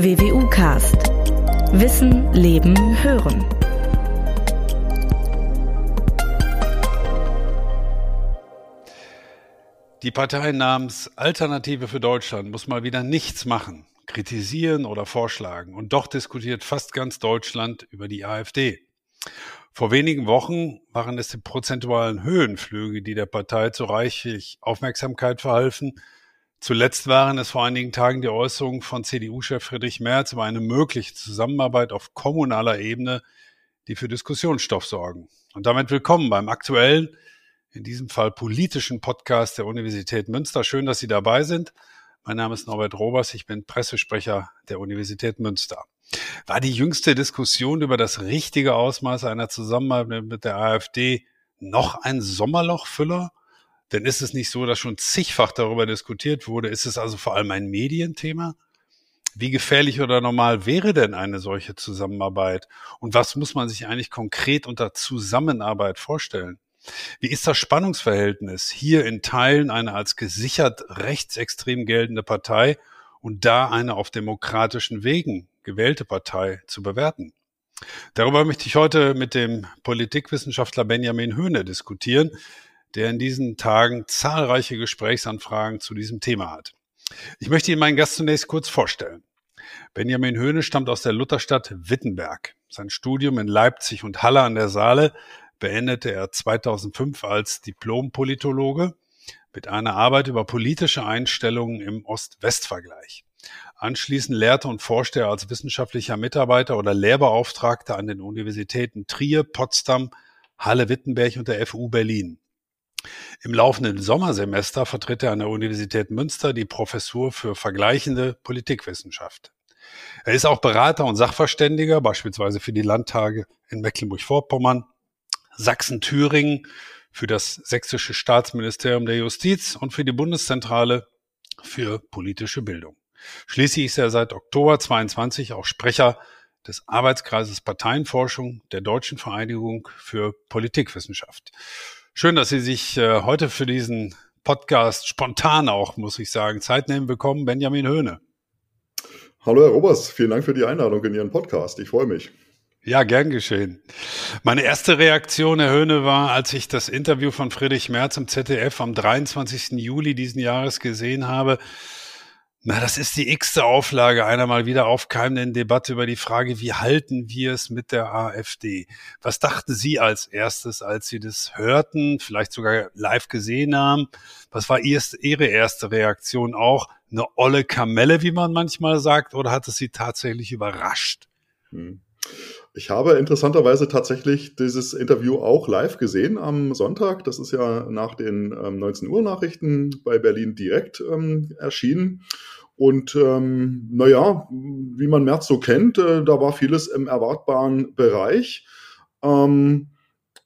WWU Cast. Wissen, Leben, Hören. Die Partei namens Alternative für Deutschland muss mal wieder nichts machen, kritisieren oder vorschlagen. Und doch diskutiert fast ganz Deutschland über die AfD. Vor wenigen Wochen waren es die prozentualen Höhenflüge, die der Partei zu reichlich Aufmerksamkeit verhalfen. Zuletzt waren es vor einigen Tagen die Äußerungen von CDU-Chef Friedrich Merz über eine mögliche Zusammenarbeit auf kommunaler Ebene, die für Diskussionsstoff sorgen. Und damit willkommen beim aktuellen, in diesem Fall politischen Podcast der Universität Münster. Schön, dass Sie dabei sind. Mein Name ist Norbert Robers, ich bin Pressesprecher der Universität Münster. War die jüngste Diskussion über das richtige Ausmaß einer Zusammenarbeit mit der AfD noch ein Sommerlochfüller? Denn ist es nicht so, dass schon zigfach darüber diskutiert wurde? Ist es also vor allem ein Medienthema? Wie gefährlich oder normal wäre denn eine solche Zusammenarbeit? Und was muss man sich eigentlich konkret unter Zusammenarbeit vorstellen? Wie ist das Spannungsverhältnis hier in Teilen eine als gesichert rechtsextrem geltende Partei und da eine auf demokratischen Wegen gewählte Partei zu bewerten? Darüber möchte ich heute mit dem Politikwissenschaftler Benjamin Höhne diskutieren, der in diesen Tagen zahlreiche Gesprächsanfragen zu diesem Thema hat. Ich möchte Ihnen meinen Gast zunächst kurz vorstellen. Benjamin Höhne stammt aus der Lutherstadt Wittenberg. Sein Studium in Leipzig und Halle an der Saale beendete er 2005 als Diplom-Politologe mit einer Arbeit über politische Einstellungen im Ost-West-Vergleich. Anschließend lehrte und forschte er als wissenschaftlicher Mitarbeiter oder Lehrbeauftragter an den Universitäten Trier, Potsdam, Halle-Wittenberg und der FU Berlin. Im laufenden Sommersemester vertritt er an der Universität Münster die Professur für vergleichende Politikwissenschaft. Er ist auch Berater und Sachverständiger, beispielsweise für die Landtage in Mecklenburg-Vorpommern, Sachsen-Thüringen, für das Sächsische Staatsministerium der Justiz und für die Bundeszentrale für politische Bildung. Schließlich ist er seit Oktober 22 auch Sprecher des Arbeitskreises Parteienforschung der Deutschen Vereinigung für Politikwissenschaft. Schön, dass Sie sich äh, heute für diesen Podcast spontan auch, muss ich sagen, Zeit nehmen bekommen. Benjamin Höhne. Hallo Herr Robers, vielen Dank für die Einladung in Ihren Podcast. Ich freue mich. Ja, gern geschehen. Meine erste Reaktion, Herr Höhne, war, als ich das Interview von Friedrich Merz im ZDF am 23. Juli diesen Jahres gesehen habe, na, das ist die x-te Auflage einer mal wieder aufkeimenden Debatte über die Frage, wie halten wir es mit der AfD? Was dachten Sie als erstes, als Sie das hörten, vielleicht sogar live gesehen haben? Was war Ihre erste Reaktion auch? Eine olle Kamelle, wie man manchmal sagt, oder hat es Sie tatsächlich überrascht? Hm. Ich habe interessanterweise tatsächlich dieses Interview auch live gesehen am Sonntag. Das ist ja nach den ähm, 19 Uhr Nachrichten bei Berlin direkt ähm, erschienen. Und ähm, naja, wie man März so kennt, äh, da war vieles im erwartbaren Bereich. Ähm,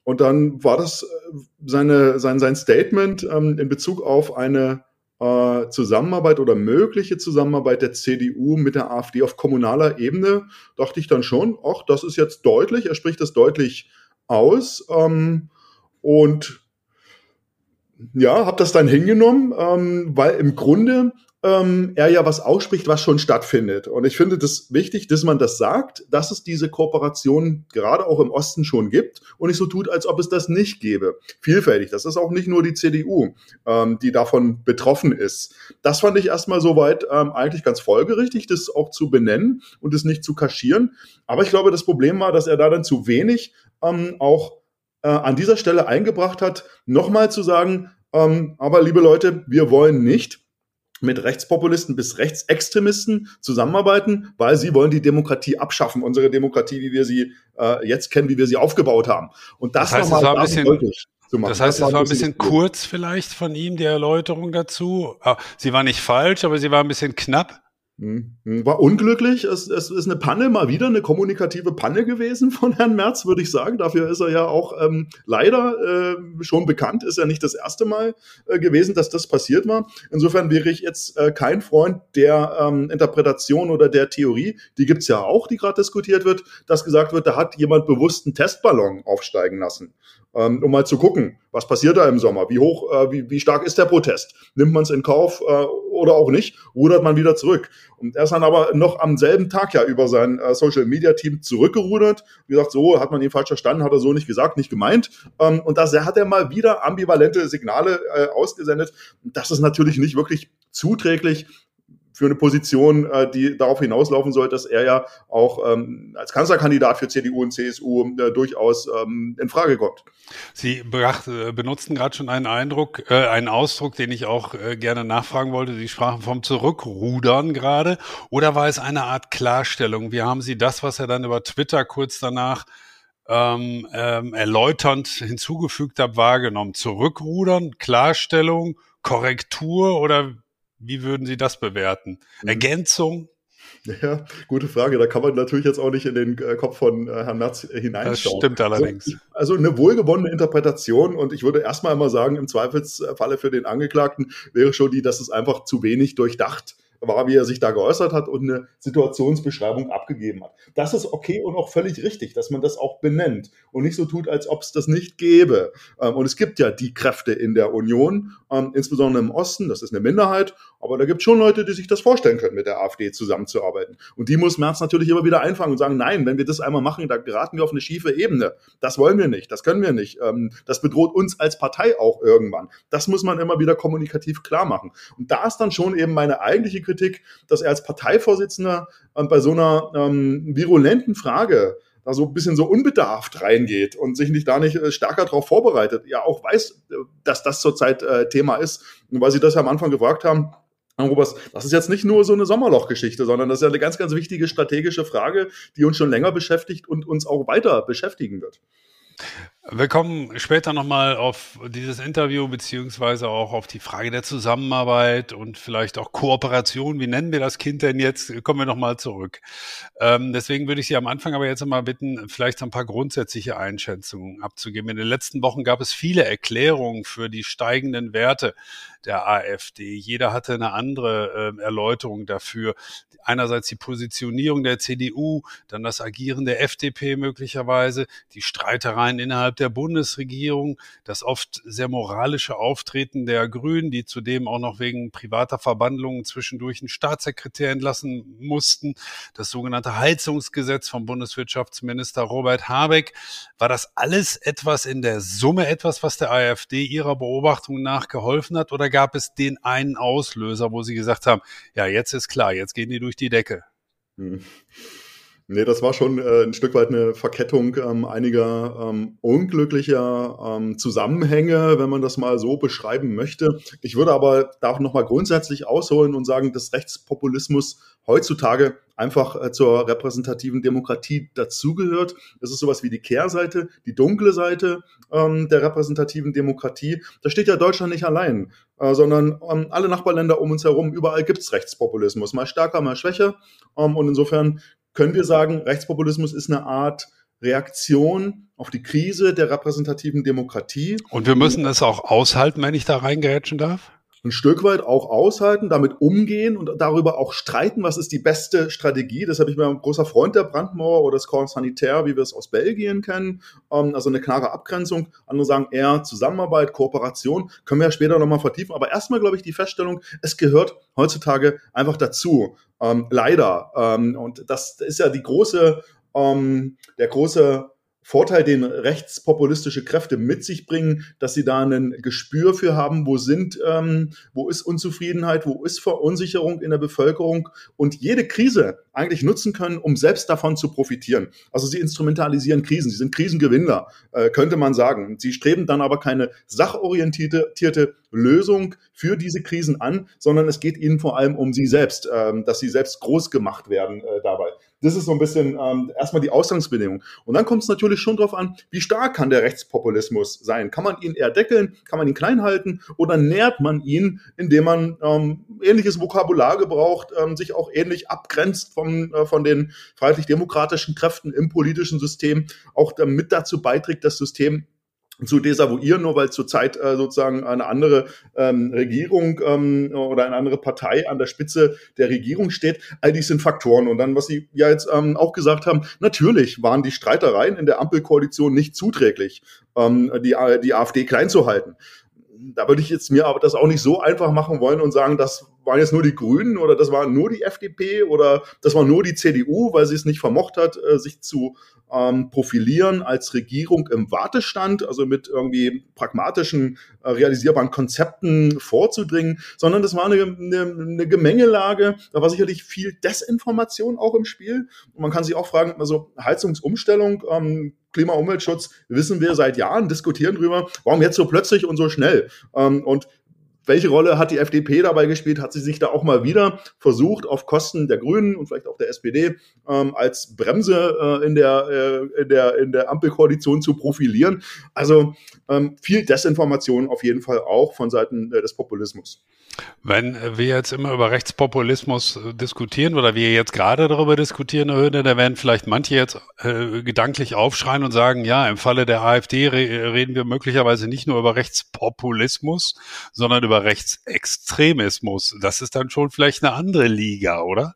und dann war das äh, seine, sein, sein Statement ähm, in Bezug auf eine äh, Zusammenarbeit oder mögliche Zusammenarbeit der CDU mit der AfD auf kommunaler Ebene, dachte ich dann schon, ach, das ist jetzt deutlich, er spricht das deutlich aus. Ähm, und ja, habe das dann hingenommen, ähm, weil im Grunde ähm, er ja was ausspricht, was schon stattfindet. Und ich finde das wichtig, dass man das sagt, dass es diese Kooperation gerade auch im Osten schon gibt und nicht so tut, als ob es das nicht gäbe. Vielfältig. Das ist auch nicht nur die CDU, ähm, die davon betroffen ist. Das fand ich erstmal soweit ähm, eigentlich ganz folgerichtig, das auch zu benennen und es nicht zu kaschieren. Aber ich glaube, das Problem war, dass er da dann zu wenig ähm, auch äh, an dieser Stelle eingebracht hat, nochmal zu sagen, ähm, aber liebe Leute, wir wollen nicht, mit Rechtspopulisten bis Rechtsextremisten zusammenarbeiten, weil sie wollen die Demokratie abschaffen, unsere Demokratie, wie wir sie äh, jetzt kennen, wie wir sie aufgebaut haben. Und das, das heißt, war ein bisschen deutlich. Das heißt, das es war ein bisschen kurz vielleicht von ihm, die Erläuterung dazu. Ah, sie war nicht falsch, aber sie war ein bisschen knapp. Hm, hm, war unglücklich. Es, es ist eine Panne, mal wieder eine kommunikative Panne gewesen von Herrn Merz, würde ich sagen. Dafür ist er ja auch ähm, leider äh, schon bekannt. Ist ja nicht das erste Mal äh, gewesen, dass das passiert war. Insofern wäre ich jetzt äh, kein Freund der ähm, Interpretation oder der Theorie, die gibt's ja auch, die gerade diskutiert wird, dass gesagt wird, da hat jemand bewusst einen Testballon aufsteigen lassen. Ähm, um mal zu gucken, was passiert da im Sommer, wie hoch, äh, wie, wie stark ist der Protest, nimmt man es in Kauf äh, oder auch nicht, rudert man wieder zurück. Und er ist dann aber noch am selben Tag ja über sein äh, Social Media Team zurückgerudert. Wie gesagt, so hat man ihn falsch verstanden, hat er so nicht gesagt, nicht gemeint. Ähm, und da hat er mal wieder ambivalente Signale äh, ausgesendet. Das ist natürlich nicht wirklich zuträglich für eine Position, äh, die darauf hinauslaufen soll, dass er ja auch ähm, als Kanzlerkandidat für CDU und CSU äh, durchaus ähm, in Frage kommt. Sie bracht, äh, benutzten gerade schon einen Eindruck, äh, einen Ausdruck, den ich auch äh, gerne nachfragen wollte. Sie sprachen vom Zurückrudern gerade. Oder war es eine Art Klarstellung? Wie haben Sie das, was er dann über Twitter kurz danach ähm, ähm, erläuternd hinzugefügt hat, wahrgenommen? Zurückrudern, Klarstellung, Korrektur oder wie würden Sie das bewerten? Mhm. Ergänzung? Ja, gute Frage. Da kann man natürlich jetzt auch nicht in den äh, Kopf von äh, Herrn Natz hineinschauen. Das stimmt allerdings. Also, also eine wohlgewonnene Interpretation und ich würde erstmal mal sagen, im Zweifelsfalle für den Angeklagten wäre schon die, dass es einfach zu wenig durchdacht war, wie er sich da geäußert hat und eine Situationsbeschreibung abgegeben hat. Das ist okay und auch völlig richtig, dass man das auch benennt und nicht so tut, als ob es das nicht gäbe. Ähm, und es gibt ja die Kräfte in der Union, ähm, insbesondere im Osten, das ist eine Minderheit, aber da gibt es schon Leute, die sich das vorstellen können, mit der AfD zusammenzuarbeiten. Und die muss Merz natürlich immer wieder einfangen und sagen, nein, wenn wir das einmal machen, da geraten wir auf eine schiefe Ebene. Das wollen wir nicht, das können wir nicht. Ähm, das bedroht uns als Partei auch irgendwann. Das muss man immer wieder kommunikativ klar machen. Und da ist dann schon eben meine eigentliche Kritik, Kritik, dass er als Parteivorsitzender äh, bei so einer ähm, virulenten Frage da so ein bisschen so unbedarft reingeht und sich nicht da nicht äh, stärker darauf vorbereitet, ja auch weiß, äh, dass das zurzeit äh, Thema ist. Und weil Sie das ja am Anfang gefragt haben, Robers, das ist jetzt nicht nur so eine Sommerlochgeschichte, sondern das ist ja eine ganz, ganz wichtige strategische Frage, die uns schon länger beschäftigt und uns auch weiter beschäftigen wird. Wir kommen später nochmal auf dieses Interview beziehungsweise auch auf die Frage der Zusammenarbeit und vielleicht auch Kooperation. Wie nennen wir das Kind denn jetzt? Kommen wir nochmal zurück. Ähm, deswegen würde ich Sie am Anfang aber jetzt nochmal bitten, vielleicht ein paar grundsätzliche Einschätzungen abzugeben. In den letzten Wochen gab es viele Erklärungen für die steigenden Werte der AfD. Jeder hatte eine andere äh, Erläuterung dafür. Einerseits die Positionierung der CDU, dann das Agieren der FDP möglicherweise, die Streitereien innerhalb der Bundesregierung, das oft sehr moralische Auftreten der Grünen, die zudem auch noch wegen privater Verbandlungen zwischendurch einen Staatssekretär entlassen mussten, das sogenannte Heizungsgesetz vom Bundeswirtschaftsminister Robert Habeck. War das alles etwas in der Summe etwas, was der AfD ihrer Beobachtung nach geholfen hat oder gab es den einen Auslöser, wo Sie gesagt haben, ja, jetzt ist klar, jetzt gehen die durch die Decke? Hm. Nee, das war schon äh, ein Stück weit eine Verkettung ähm, einiger ähm, unglücklicher ähm, Zusammenhänge, wenn man das mal so beschreiben möchte. Ich würde aber da auch nochmal grundsätzlich ausholen und sagen, dass Rechtspopulismus heutzutage einfach äh, zur repräsentativen Demokratie dazugehört. Es ist sowas wie die Kehrseite, die dunkle Seite ähm, der repräsentativen Demokratie. Da steht ja Deutschland nicht allein, äh, sondern ähm, alle Nachbarländer um uns herum, überall gibt's Rechtspopulismus, mal stärker, mal schwächer. Ähm, und insofern können wir sagen, Rechtspopulismus ist eine Art Reaktion auf die Krise der repräsentativen Demokratie. Und wir müssen das auch aushalten, wenn ich da reingerätschen darf? Ein Stück weit auch aushalten, damit umgehen und darüber auch streiten, was ist die beste Strategie. Deshalb bin ich ein großer Freund der Brandmauer oder des Corps Sanitaire, wie wir es aus Belgien kennen. Ähm, also eine klare Abgrenzung. Andere sagen eher Zusammenarbeit, Kooperation. Können wir ja später nochmal vertiefen. Aber erstmal glaube ich die Feststellung, es gehört heutzutage einfach dazu. Ähm, leider. Ähm, und das ist ja die große, der große Vorteil, den rechtspopulistische Kräfte mit sich bringen, dass sie da ein Gespür für haben, wo sind, ähm, wo ist Unzufriedenheit, wo ist Verunsicherung in der Bevölkerung und jede Krise eigentlich nutzen können, um selbst davon zu profitieren. Also sie instrumentalisieren Krisen, sie sind Krisengewinner, äh, könnte man sagen. Sie streben dann aber keine sachorientierte Lösung für diese Krisen an, sondern es geht ihnen vor allem um sie selbst, ähm, dass sie selbst groß gemacht werden äh, dabei. Das ist so ein bisschen ähm, erstmal die Ausgangsbedingung. Und dann kommt es natürlich schon darauf an, wie stark kann der Rechtspopulismus sein? Kann man ihn eher deckeln? Kann man ihn klein halten? Oder nährt man ihn, indem man ähm, ähnliches Vokabular gebraucht, ähm, sich auch ähnlich abgrenzt vom, äh, von den freiheitlich-demokratischen Kräften im politischen System, auch damit dazu beiträgt, das System zu desavouieren, nur weil zurzeit äh, sozusagen eine andere ähm, Regierung ähm, oder eine andere Partei an der Spitze der Regierung steht. All dies sind Faktoren. Und dann, was Sie ja jetzt ähm, auch gesagt haben, natürlich waren die Streitereien in der Ampelkoalition nicht zuträglich, ähm, die, die AfD klein zu halten da würde ich jetzt mir aber das auch nicht so einfach machen wollen und sagen, das waren jetzt nur die Grünen oder das war nur die FDP oder das war nur die CDU, weil sie es nicht vermocht hat, äh, sich zu ähm, profilieren als Regierung im Wartestand, also mit irgendwie pragmatischen, äh, realisierbaren Konzepten vorzudringen, sondern das war eine, eine, eine Gemengelage, da war sicherlich viel Desinformation auch im Spiel. Und man kann sich auch fragen, also Heizungsumstellung, ähm, Klima- Umweltschutz, wissen wir seit Jahren, diskutieren drüber, warum jetzt so plötzlich und so schnell? Ähm, und welche Rolle hat die FDP dabei gespielt? Hat sie sich da auch mal wieder versucht, auf Kosten der Grünen und vielleicht auch der SPD ähm, als Bremse äh, in, der, äh, in, der, in der Ampelkoalition zu profilieren? Also ähm, viel Desinformation auf jeden Fall auch von Seiten äh, des Populismus. Wenn wir jetzt immer über Rechtspopulismus äh, diskutieren oder wir jetzt gerade darüber diskutieren, Höhne, da werden vielleicht manche jetzt äh, gedanklich aufschreien und sagen, ja, im Falle der AfD re reden wir möglicherweise nicht nur über Rechtspopulismus, sondern über Rechtsextremismus. Das ist dann schon vielleicht eine andere Liga, oder?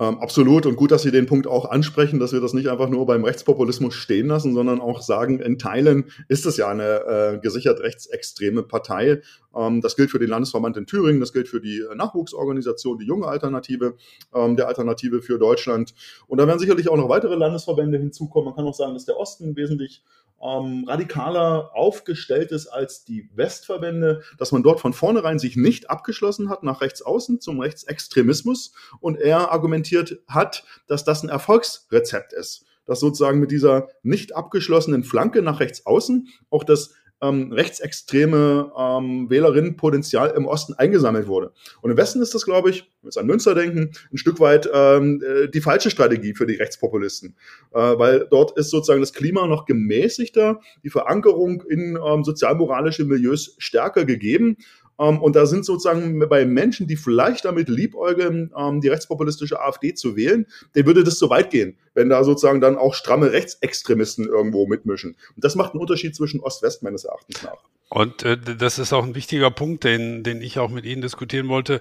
Ähm, absolut und gut, dass Sie den Punkt auch ansprechen, dass wir das nicht einfach nur beim Rechtspopulismus stehen lassen, sondern auch sagen, in Teilen ist es ja eine äh, gesichert rechtsextreme Partei. Ähm, das gilt für den Landesverband in Thüringen, das gilt für die Nachwuchsorganisation, die junge Alternative, ähm, der Alternative für Deutschland. Und da werden sicherlich auch noch weitere Landesverbände hinzukommen. Man kann auch sagen, dass der Osten wesentlich ähm, radikaler aufgestellt ist als die Westverbände, dass man dort von vornherein sich nicht abgeschlossen hat nach rechts außen zum Rechtsextremismus und er argumentiert hat, dass das ein Erfolgsrezept ist dass sozusagen mit dieser nicht abgeschlossenen Flanke nach rechts außen auch das ähm, rechtsextreme ähm, Wählerinnenpotenzial im Osten eingesammelt wurde. Und im Westen ist das, glaube ich, wenn wir an Münster denken, ein Stück weit ähm, äh, die falsche Strategie für die Rechtspopulisten. Äh, weil dort ist sozusagen das Klima noch gemäßigter, die Verankerung in ähm, sozialmoralische Milieus stärker gegeben. Ähm, und da sind sozusagen bei Menschen, die vielleicht damit liebäugeln, ähm, die rechtspopulistische AfD zu wählen, denen würde das zu weit gehen, wenn da sozusagen dann auch stramme Rechtsextremisten irgendwo mitmischen. Und das macht einen Unterschied zwischen Ost-West meines Erachtens nach. Und äh, das ist auch ein wichtiger Punkt, den, den ich auch mit Ihnen diskutieren wollte.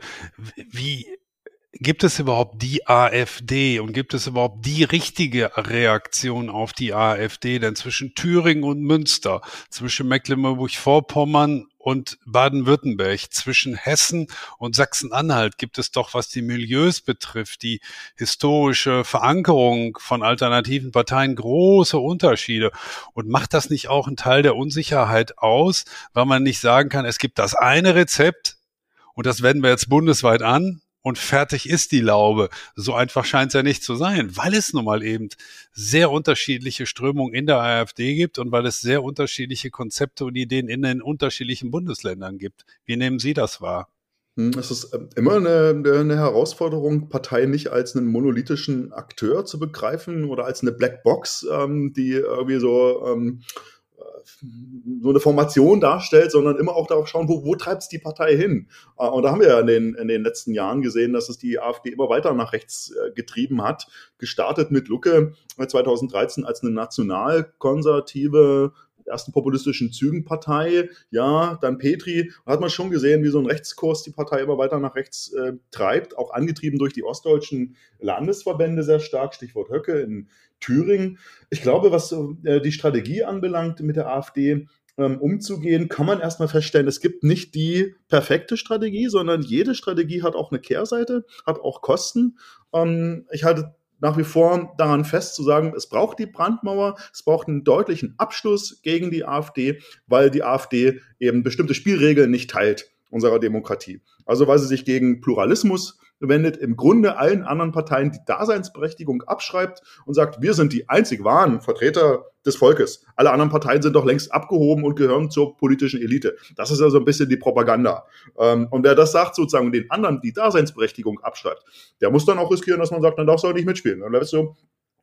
Wie gibt es überhaupt die AfD und gibt es überhaupt die richtige Reaktion auf die AfD? Denn zwischen Thüringen und Münster, zwischen Mecklenburg-Vorpommern und Baden-Württemberg, zwischen Hessen und Sachsen-Anhalt gibt es doch, was die Milieus betrifft, die historische Verankerung von alternativen Parteien. Große Unterschiede. Und macht das nicht auch einen Teil der Unsicherheit aus, weil man nicht sagen kann, es gibt das eine Rezept und das wenden wir jetzt bundesweit an und fertig ist die Laube. So einfach scheint es ja nicht zu sein, weil es nun mal eben sehr unterschiedliche Strömungen in der AfD gibt und weil es sehr unterschiedliche Konzepte und Ideen in den unterschiedlichen Bundesländern gibt. Wie nehmen Sie das wahr? Hm, es ist ähm, immer eine, eine, Herausforderung, Parteien nicht als einen monolithischen Akteur zu begreifen oder als eine Blackbox, ähm, die irgendwie so ähm, so eine Formation darstellt, sondern immer auch darauf schauen, wo, wo treibt es die Partei hin? Äh, und da haben wir ja in den, in den letzten Jahren gesehen, dass es die AfD immer weiter nach rechts äh, getrieben hat. Gestartet mit Lucke 2013 äh, als eine nationalkonservative ersten populistischen Zügen Partei, ja, dann Petri, da hat man schon gesehen, wie so ein Rechtskurs die Partei immer weiter nach rechts äh, treibt, auch angetrieben durch die ostdeutschen Landesverbände sehr stark, Stichwort Höcke in, Thüringen. Ich glaube, was äh, die Strategie anbelangt mit der AfD, ähm, umzugehen, kann man erstmal feststellen, es gibt nicht die perfekte Strategie, sondern jede Strategie hat auch eine Kehrseite, hat auch Kosten. Ähm, ich halte nach wie vor daran fest zu sagen, es braucht die Brandmauer, es braucht einen deutlichen Abschluss gegen die AfD, weil die AfD eben bestimmte Spielregeln nicht teilt unserer Demokratie. Also weil sie sich gegen Pluralismus wendet, im Grunde allen anderen Parteien die Daseinsberechtigung abschreibt und sagt, wir sind die einzig wahren Vertreter des Volkes. Alle anderen Parteien sind doch längst abgehoben und gehören zur politischen Elite. Das ist also ein bisschen die Propaganda. Ähm, und wer das sagt, sozusagen den anderen die Daseinsberechtigung abschreibt, der muss dann auch riskieren, dass man sagt, dann darfst du auch nicht mitspielen. Dann lässt du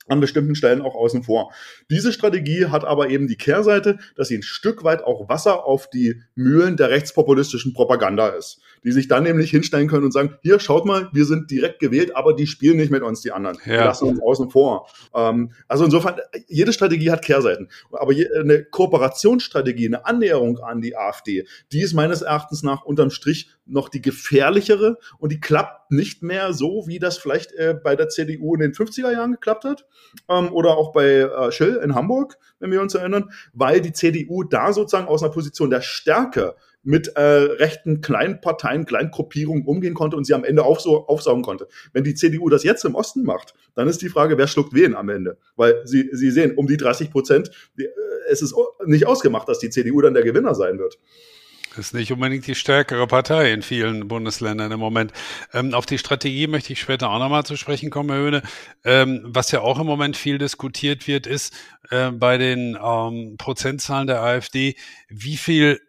an bestimmten Stellen auch außen vor. Diese Strategie hat aber eben die Kehrseite, dass sie ein Stück weit auch Wasser auf die Mühlen der rechtspopulistischen Propaganda ist, die sich dann nämlich hinstellen können und sagen, hier, schaut mal, wir sind direkt gewählt, aber die spielen nicht mit uns, die anderen. Ja. Wir lassen uns außen vor. Ähm, also insofern, jede Strategie hat Kehrseiten. Aber eine Kooperationsstrategie, eine Annäherung an die AfD, die ist meines Erachtens nach unterm Strich noch die gefährlichere und die klappt nicht mehr so, wie das vielleicht äh, bei der CDU in den 50er Jahren geklappt hat ähm, oder auch bei äh, Schill in Hamburg, wenn wir uns erinnern, weil die CDU da sozusagen aus einer Position der Stärke mit äh, rechten Kleinparteien, Kleingruppierungen umgehen konnte und sie am Ende aufso aufsaugen konnte. Wenn die CDU das jetzt im Osten macht, dann ist die Frage, wer schluckt wen am Ende? Weil sie, sie sehen, um die 30 Prozent, äh, es ist nicht ausgemacht, dass die CDU dann der Gewinner sein wird. Ist nicht unbedingt die stärkere Partei in vielen Bundesländern im Moment. Ähm, auf die Strategie möchte ich später auch nochmal zu sprechen kommen, Herr Höhne. Ähm, was ja auch im Moment viel diskutiert wird, ist äh, bei den ähm, Prozentzahlen der AfD, wie viel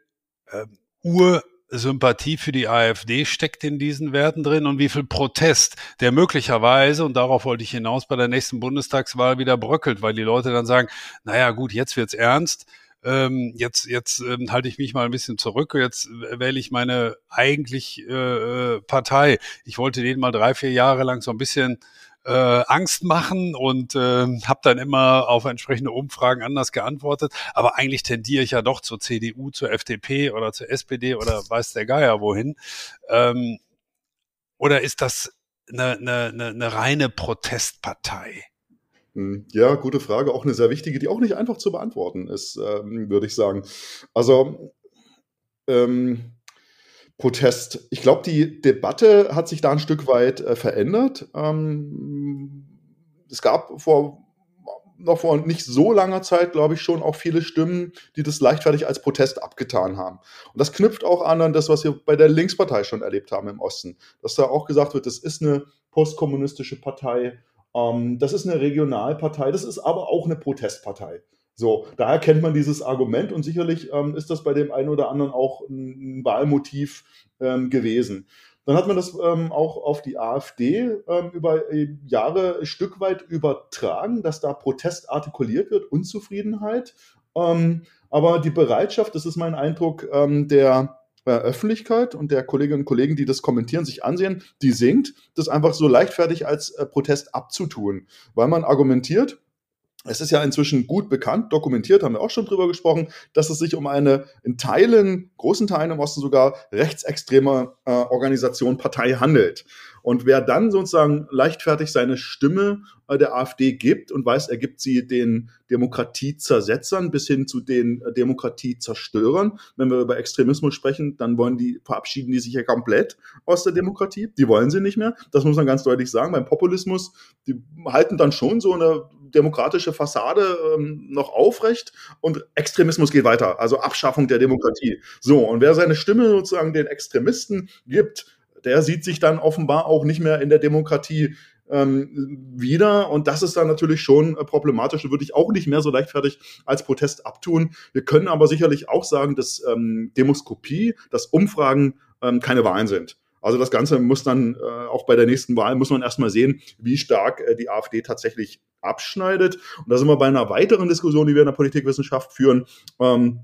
äh, Ursympathie für die AfD steckt in diesen Werten drin und wie viel Protest, der möglicherweise, und darauf wollte ich hinaus, bei der nächsten Bundestagswahl wieder bröckelt, weil die Leute dann sagen, naja gut, jetzt wird's ernst ähm, jetzt, jetzt ähm, halte ich mich mal ein bisschen zurück, jetzt wähle ich meine eigentlich äh, äh, Partei. Ich wollte denen mal drei, vier Jahre lang so ein bisschen äh, Angst machen und äh, habe dann immer auf entsprechende Umfragen anders geantwortet. Aber eigentlich tendiere ich ja doch zur CDU, zur FDP oder zur SPD oder weiß der Geier wohin. Ähm, oder ist das eine, eine, eine reine Protestpartei? Hm, ja, gute Frage. Auch eine sehr wichtige, die auch nicht einfach zu beantworten ist, ähm, würde ich sagen. Also, ähm, Protest. Ich glaube, die Debatte hat sich da ein Stück weit äh, verändert. Ähm, es gab vor noch vor nicht so langer Zeit, glaube ich, schon auch viele Stimmen, die das leichtfertig als Protest abgetan haben. Und das knüpft auch an an das, was wir bei der Linkspartei schon erlebt haben im Osten. Dass da auch gesagt wird, das ist eine postkommunistische Partei ähm, das ist eine Regionalpartei, das ist aber auch eine Protestpartei. So, daher kennt man dieses Argument und sicherlich ähm, ist das bei dem einen oder anderen auch ein, Wahlmotiv ähm, gewesen. Dann hat man das ähm, auch auf die AfD ähm, über äh, Jahre ein Stück weit übertragen, dass da Protest artikuliert wird, Unzufriedenheit. Ähm, aber die Bereitschaft, das ist mein Eindruck, ähm, der äh, Öffentlichkeit und der Kolleginnen und Kollegen, die das kommentieren, sich ansehen, die sinkt, das einfach so leichtfertig als äh, Protest abzutun, weil man argumentiert, es ist ja inzwischen gut bekannt, dokumentiert, haben wir auch schon drüber gesprochen, dass es sich um eine in Teilen, großen Teilen im Osten sogar rechtsextreme äh, Organisation, Partei handelt. Und wer dann sozusagen leichtfertig seine Stimme äh, der AfD gibt und weiß, er gibt sie den Demokratiezersetzern bis hin zu den äh, Demokratiezerstörern. Wenn wir über Extremismus sprechen, dann wollen die, verabschieden die sich ja komplett aus der Demokratie. Die wollen sie nicht mehr. Das muss man ganz deutlich sagen. Beim Populismus, die halten dann schon so eine demokratische Fassade ähm, noch aufrecht und Extremismus geht weiter, also Abschaffung der Demokratie. So, und wer seine Stimme sozusagen den Extremisten gibt, der sieht sich dann offenbar auch nicht mehr in der Demokratie ähm, wieder. Und das ist dann natürlich schon äh, problematisch. Da würde ich auch nicht mehr so leichtfertig als Protest abtun. Wir können aber sicherlich auch sagen, dass ähm, Demoskopie, dass Umfragen ähm, keine Wahlen sind. Also das Ganze muss dann äh, auch bei der nächsten Wahl, muss man erstmal sehen, wie stark äh, die AfD tatsächlich abschneidet. Und da sind wir bei einer weiteren Diskussion, die wir in der Politikwissenschaft führen. Ähm,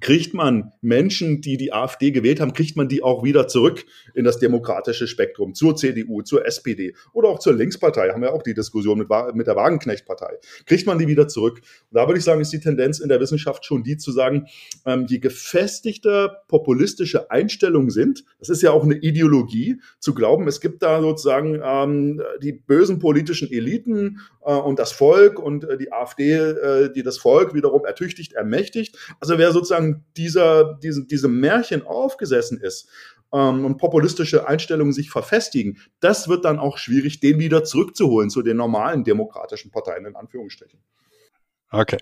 kriegt man Menschen, die die AfD gewählt haben, kriegt man die auch wieder zurück in das demokratische Spektrum, zur CDU, zur SPD oder auch zur Linkspartei, haben wir auch die Diskussion mit, mit der Wagenknecht-Partei. Kriegt man die wieder zurück? Und da würde ich sagen, ist die Tendenz in der Wissenschaft schon die zu sagen, ähm, je gefestigter populistische Einstellungen sind, das ist ja auch eine Ideologie, zu glauben, es gibt da sozusagen ähm, die bösen politischen Eliten äh, und das Volk und äh, die AfD, äh, die das Volk wiederum ertüchtigt, ermächtigt. Also wer sozusagen sozusagen dieser, diese, diese Märchen aufgesessen ist ähm, und populistische Einstellungen sich verfestigen, das wird dann auch schwierig, den wieder zurückzuholen zu den normalen demokratischen Parteien in Anführungsstrichen. Okay.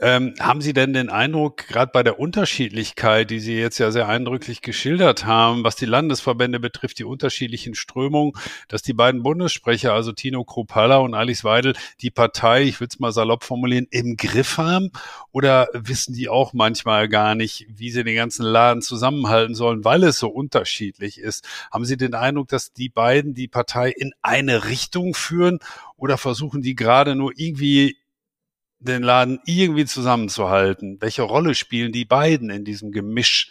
Ähm, haben Sie denn den Eindruck, gerade bei der Unterschiedlichkeit, die Sie jetzt ja sehr eindrücklich geschildert haben, was die Landesverbände betrifft, die unterschiedlichen Strömungen, dass die beiden Bundessprecher, also Tino Kruppalla und Alice Weidel, die Partei, ich will es mal salopp formulieren, im Griff haben? Oder wissen die auch manchmal gar nicht, wie sie den ganzen Laden zusammenhalten sollen, weil es so unterschiedlich ist? Haben Sie den Eindruck, dass die beiden die Partei in eine Richtung führen oder versuchen die gerade nur irgendwie den Laden irgendwie zusammenzuhalten? Welche Rolle spielen die beiden in diesem Gemisch?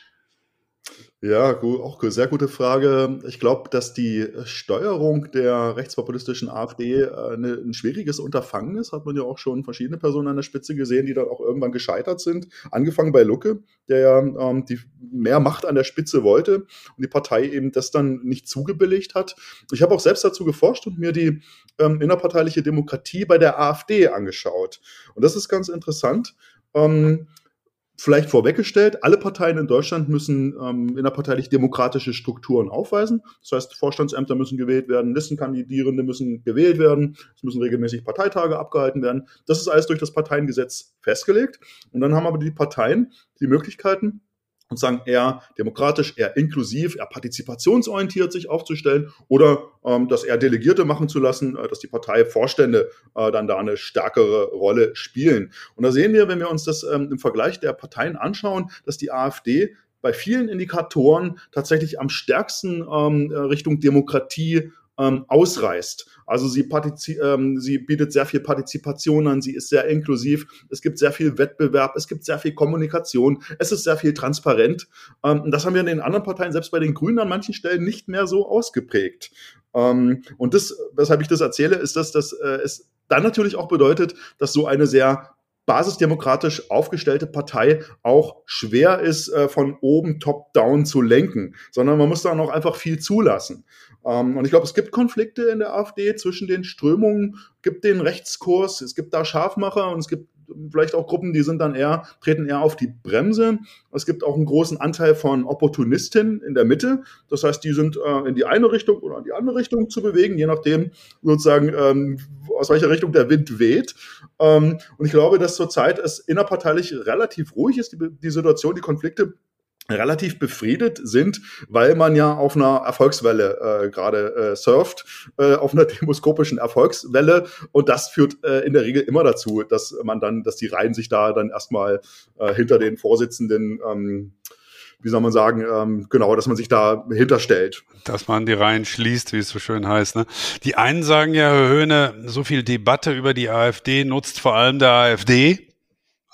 Ja, gut, auch sehr gute Frage. Ich glaube, dass die Steuerung der rechtspopulistischen AfD äh, ne, ein schwieriges Unterfangen ist. Hat man ja auch schon verschiedene Personen an der Spitze gesehen, die dann auch irgendwann gescheitert sind. Angefangen bei Lucke, der ja ähm, die mehr Macht an der Spitze wollte und die Partei eben das dann nicht zugebilligt hat. Ich habe auch selbst dazu geforscht und mir die ähm, innerparteiliche Demokratie bei der AfD angeschaut. Und das ist ganz interessant. Ähm, Vielleicht vorweggestellt, alle Parteien in Deutschland müssen ähm, innerparteilich demokratische Strukturen aufweisen. Das heißt, Vorstandsämter müssen gewählt werden, Listenkandidierende müssen gewählt werden, es müssen regelmäßig Parteitage abgehalten werden. Das ist alles durch das Parteiengesetz festgelegt. Und dann haben aber die Parteien die Möglichkeiten, sozusagen eher demokratisch, eher inklusiv, eher partizipationsorientiert sich aufzustellen oder ähm, das eher Delegierte machen zu lassen, äh, dass die Parteivorstände äh, dann da eine stärkere Rolle spielen. Und da sehen wir, wenn wir uns das ähm, im Vergleich der Parteien anschauen, dass die AfD bei vielen Indikatoren tatsächlich am stärksten ähm, Richtung Demokratie ähm, ausreißt. Also sie, ähm, sie bietet sehr viel Partizipation an, sie ist sehr inklusiv, es gibt sehr viel Wettbewerb, es gibt sehr viel Kommunikation, es ist sehr viel transparent. Ähm, das haben wir in den anderen Parteien, selbst bei den Grünen an manchen Stellen nicht mehr so ausgeprägt. Ähm, und das, weshalb ich das erzähle, ist, dass das äh, es dann natürlich auch bedeutet, dass so eine sehr basisdemokratisch aufgestellte Partei auch schwer ist, äh, von oben top-down zu lenken, sondern man muss da noch einfach viel zulassen. Ähm, und ich glaube, es gibt Konflikte in der AfD zwischen den Strömungen, gibt den Rechtskurs, es gibt da Scharfmacher und es gibt vielleicht auch Gruppen, die sind dann eher, treten eher auf die Bremse. Es gibt auch einen großen Anteil von Opportunisten in der Mitte. Das heißt, die sind äh, in die eine Richtung oder in die andere Richtung zu bewegen, je nachdem sozusagen, ähm, aus welcher Richtung der Wind weht. Ähm, und ich glaube, dass zurzeit es innerparteilich relativ ruhig ist, die, die Situation, die Konflikte relativ befriedet sind, weil man ja auf einer Erfolgswelle äh, gerade äh, surft, äh, auf einer demoskopischen Erfolgswelle und das führt äh, in der Regel immer dazu, dass man dann, dass die Reihen sich da dann erstmal äh, hinter den Vorsitzenden ähm, wie soll man sagen, ähm, genau, dass man sich da hinterstellt. Dass man die Reihen schließt, wie es so schön heißt. Ne? Die einen sagen ja, Herr Höhne, so viel Debatte über die AfD nutzt vor allem der AfD.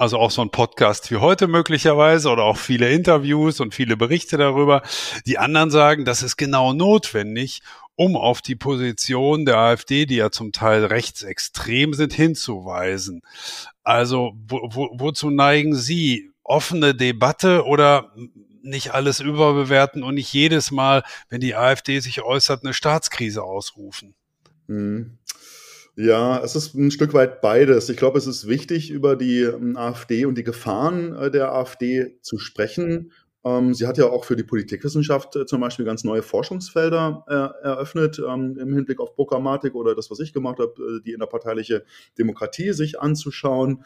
Also auch so ein Podcast wie heute möglicherweise oder auch viele Interviews und viele Berichte darüber. Die anderen sagen, das ist genau notwendig, um auf die Position der AfD, die ja zum Teil rechtsextrem sind, hinzuweisen. Also wo, wo, wozu neigen Sie? Offene Debatte oder nicht alles überbewerten und nicht jedes Mal, wenn die AfD sich äußert, eine Staatskrise ausrufen? Hm. Ja, es ist ein Stück weit beides. Ich glaube, es ist wichtig, über die ähm, AfD und die Gefahren äh, der AfD zu sprechen. Ähm, sie hat ja auch für die Politikwissenschaft äh, zum Beispiel ganz neue Forschungsfelder äh, eröffnet ähm, im Hinblick auf Programmatik oder das, was ich gemacht habe, die innerparteiliche Demokratie sich anzuschauen.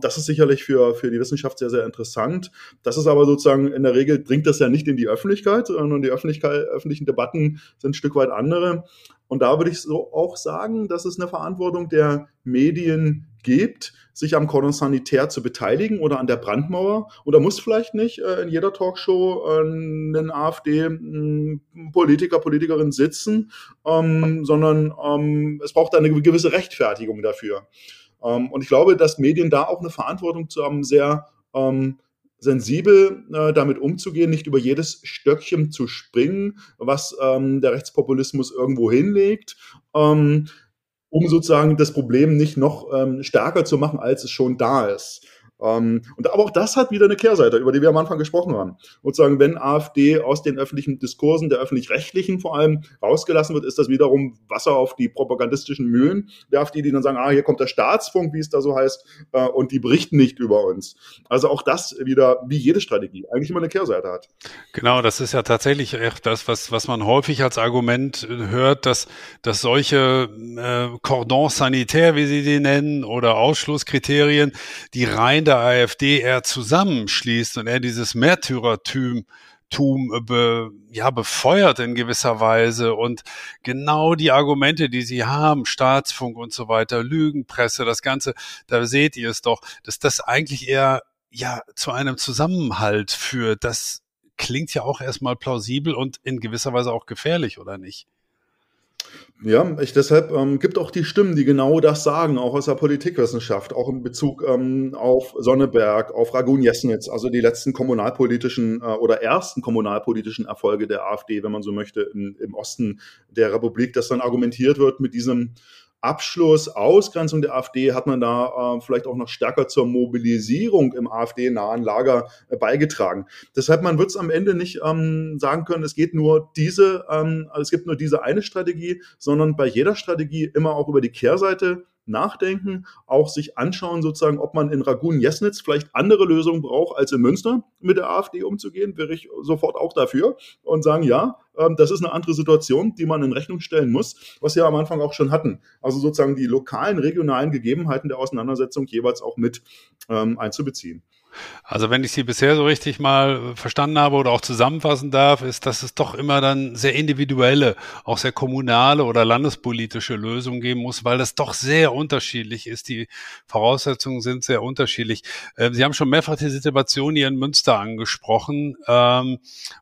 Das ist sicherlich für, für die Wissenschaft sehr, sehr interessant. Das ist aber sozusagen in der Regel dringt das ja nicht in die Öffentlichkeit, sondern die Öffentlichkeit, öffentlichen Debatten sind ein Stück weit andere. Und da würde ich so auch sagen, dass es eine Verantwortung der Medien gibt, sich am Cordon Sanitär zu beteiligen oder an der Brandmauer. Und da muss vielleicht nicht äh, in jeder Talkshow äh, ein AfD-Politiker, Politikerin sitzen, ähm, sondern ähm, es braucht eine gewisse Rechtfertigung dafür. Ähm, und ich glaube, dass Medien da auch eine Verantwortung zu haben, sehr ähm, sensibel äh, damit umzugehen, nicht über jedes Stöckchen zu springen, was ähm, der Rechtspopulismus irgendwo hinlegt, ähm, um sozusagen das Problem nicht noch ähm, stärker zu machen, als es schon da ist. Ähm, und aber auch das hat wieder eine Kehrseite, über die wir am Anfang gesprochen haben. Und sagen, wenn AfD aus den öffentlichen Diskursen, der öffentlich-rechtlichen vor allem, rausgelassen wird, ist das wiederum Wasser auf die propagandistischen Mühlen der AfD, die dann sagen, ah, hier kommt der Staatsfunk, wie es da so heißt, äh, und die berichten nicht über uns. Also auch das wieder, wie jede Strategie, eigentlich immer eine Kehrseite hat. Genau, das ist ja tatsächlich echt das, was, was man häufig als Argument hört, dass, dass solche äh, Cordons sanitaires, wie sie die nennen, oder Ausschlusskriterien, die rein der AfD eher zusammenschließt und er dieses Märtyrertum Tum äh, be, ja, befeuert in gewisser Weise und genau die Argumente, die sie haben, Staatsfunk und so weiter, Lügenpresse, das Ganze, da seht ihr es doch, dass das eigentlich eher ja zu einem Zusammenhalt führt. Das klingt ja auch erstmal plausibel und in gewisser Weise auch gefährlich, oder nicht? Ja, ich deshalb ähm, gibt auch die Stimmen, die genau das sagen, auch aus der Politikwissenschaft, auch in Bezug ähm, auf Sonneberg, auf Ragun Jesnitz, also die letzten kommunalpolitischen äh, oder ersten kommunalpolitischen Erfolge der AfD, wenn man so möchte, in, im Osten der Republik, dass dann argumentiert wird mit diesem Abschluss, Ausgrenzung der AfD hat man da äh, vielleicht auch noch stärker zur Mobilisierung im AfD-nahen Lager äh, beigetragen. Deshalb, man wird es am Ende nicht ähm, sagen können, es geht nur diese, ähm, es gibt nur diese eine Strategie, sondern bei jeder Strategie immer auch über die Kehrseite nachdenken, auch sich anschauen, sozusagen, ob man in Ragun-Jesnitz vielleicht andere Lösungen braucht, als in Münster mit der AfD umzugehen, wäre ich sofort auch dafür und sagen, ja, ähm, das ist eine andere Situation, die man in Rechnung stellen muss, was wir am Anfang auch schon hatten. Also sozusagen die lokalen, regionalen Gegebenheiten der Auseinandersetzung jeweils auch mit ähm, einzubeziehen. Also wenn ich Sie bisher so richtig mal verstanden habe oder auch zusammenfassen darf, ist, dass es doch immer dann sehr individuelle, auch sehr kommunale oder landespolitische Lösungen geben muss, weil das doch sehr unterschiedlich ist. Die Voraussetzungen sind sehr unterschiedlich. Ähm, Sie haben schon mehrfach die Situation hier in Münster angesprochen, ähm,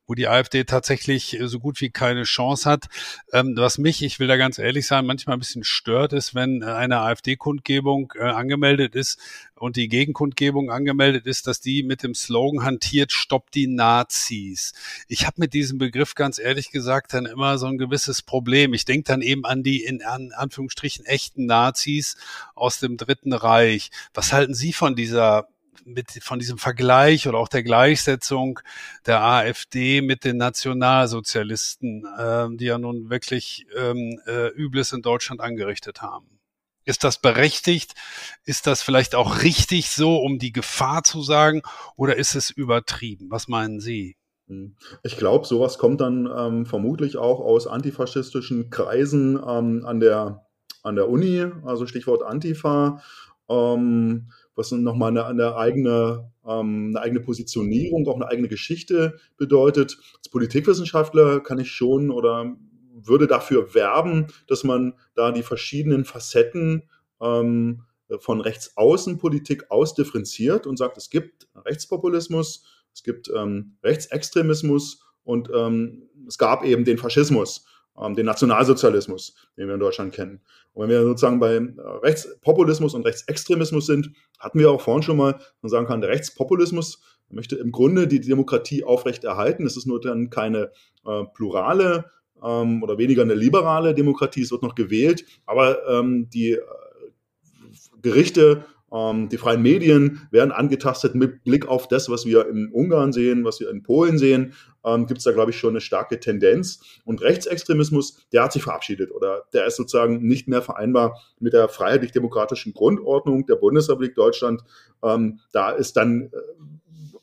wo die AfD tatsächlich so gut wie keine Chance hat. Ähm, was mich, ich will da ganz ehrlich sein, manchmal ein bisschen stört, ist, wenn eine AfD-Kundgebung äh, angemeldet ist, und die Gegenkundgebung angemeldet ist, dass die mit dem Slogan hantiert, stoppt die Nazis. Ich habe mit diesem Begriff ganz ehrlich gesagt dann immer so ein gewisses Problem. Ich denke dann eben an die in Anführungsstrichen echten Nazis aus dem Dritten Reich. Was halten Sie von dieser mit, von diesem Vergleich oder auch der Gleichsetzung der AfD mit den Nationalsozialisten, äh, die ja nun wirklich ähm, äh, Übles in Deutschland angerichtet haben? Ist das berechtigt? Ist das vielleicht auch richtig so, um die Gefahr zu sagen? Oder ist es übertrieben? Was meinen Sie? Hm. Ich glaube, sowas kommt dann ähm, vermutlich auch aus antifaschistischen Kreisen ähm, an, der, an der Uni, also Stichwort Antifa, ähm, was nochmal eine, eine, eigene, ähm, eine eigene Positionierung, auch eine eigene Geschichte bedeutet. Als Politikwissenschaftler kann ich schon oder würde dafür werben, dass man da die verschiedenen Facetten ähm, von Rechtsaußenpolitik ausdifferenziert und sagt, es gibt Rechtspopulismus, es gibt ähm, Rechtsextremismus und ähm, es gab eben den Faschismus, ähm, den Nationalsozialismus, den wir in Deutschland kennen. Und wenn wir sozusagen bei Rechtspopulismus und Rechtsextremismus sind, hatten wir auch vorhin schon mal, man sagen kann, der Rechtspopulismus möchte im Grunde die Demokratie aufrechterhalten. Es ist nur dann keine äh, plurale ähm, oder weniger eine liberale Demokratie, es wird noch gewählt, aber ähm, die äh, Gerichte, ähm, die freien Medien werden angetastet mit Blick auf das, was wir in Ungarn sehen, was wir in Polen sehen, ähm, gibt es da, glaube ich, schon eine starke Tendenz. Und Rechtsextremismus, der hat sich verabschiedet oder der ist sozusagen nicht mehr vereinbar mit der freiheitlich-demokratischen Grundordnung der Bundesrepublik Deutschland. Ähm, da ist dann äh,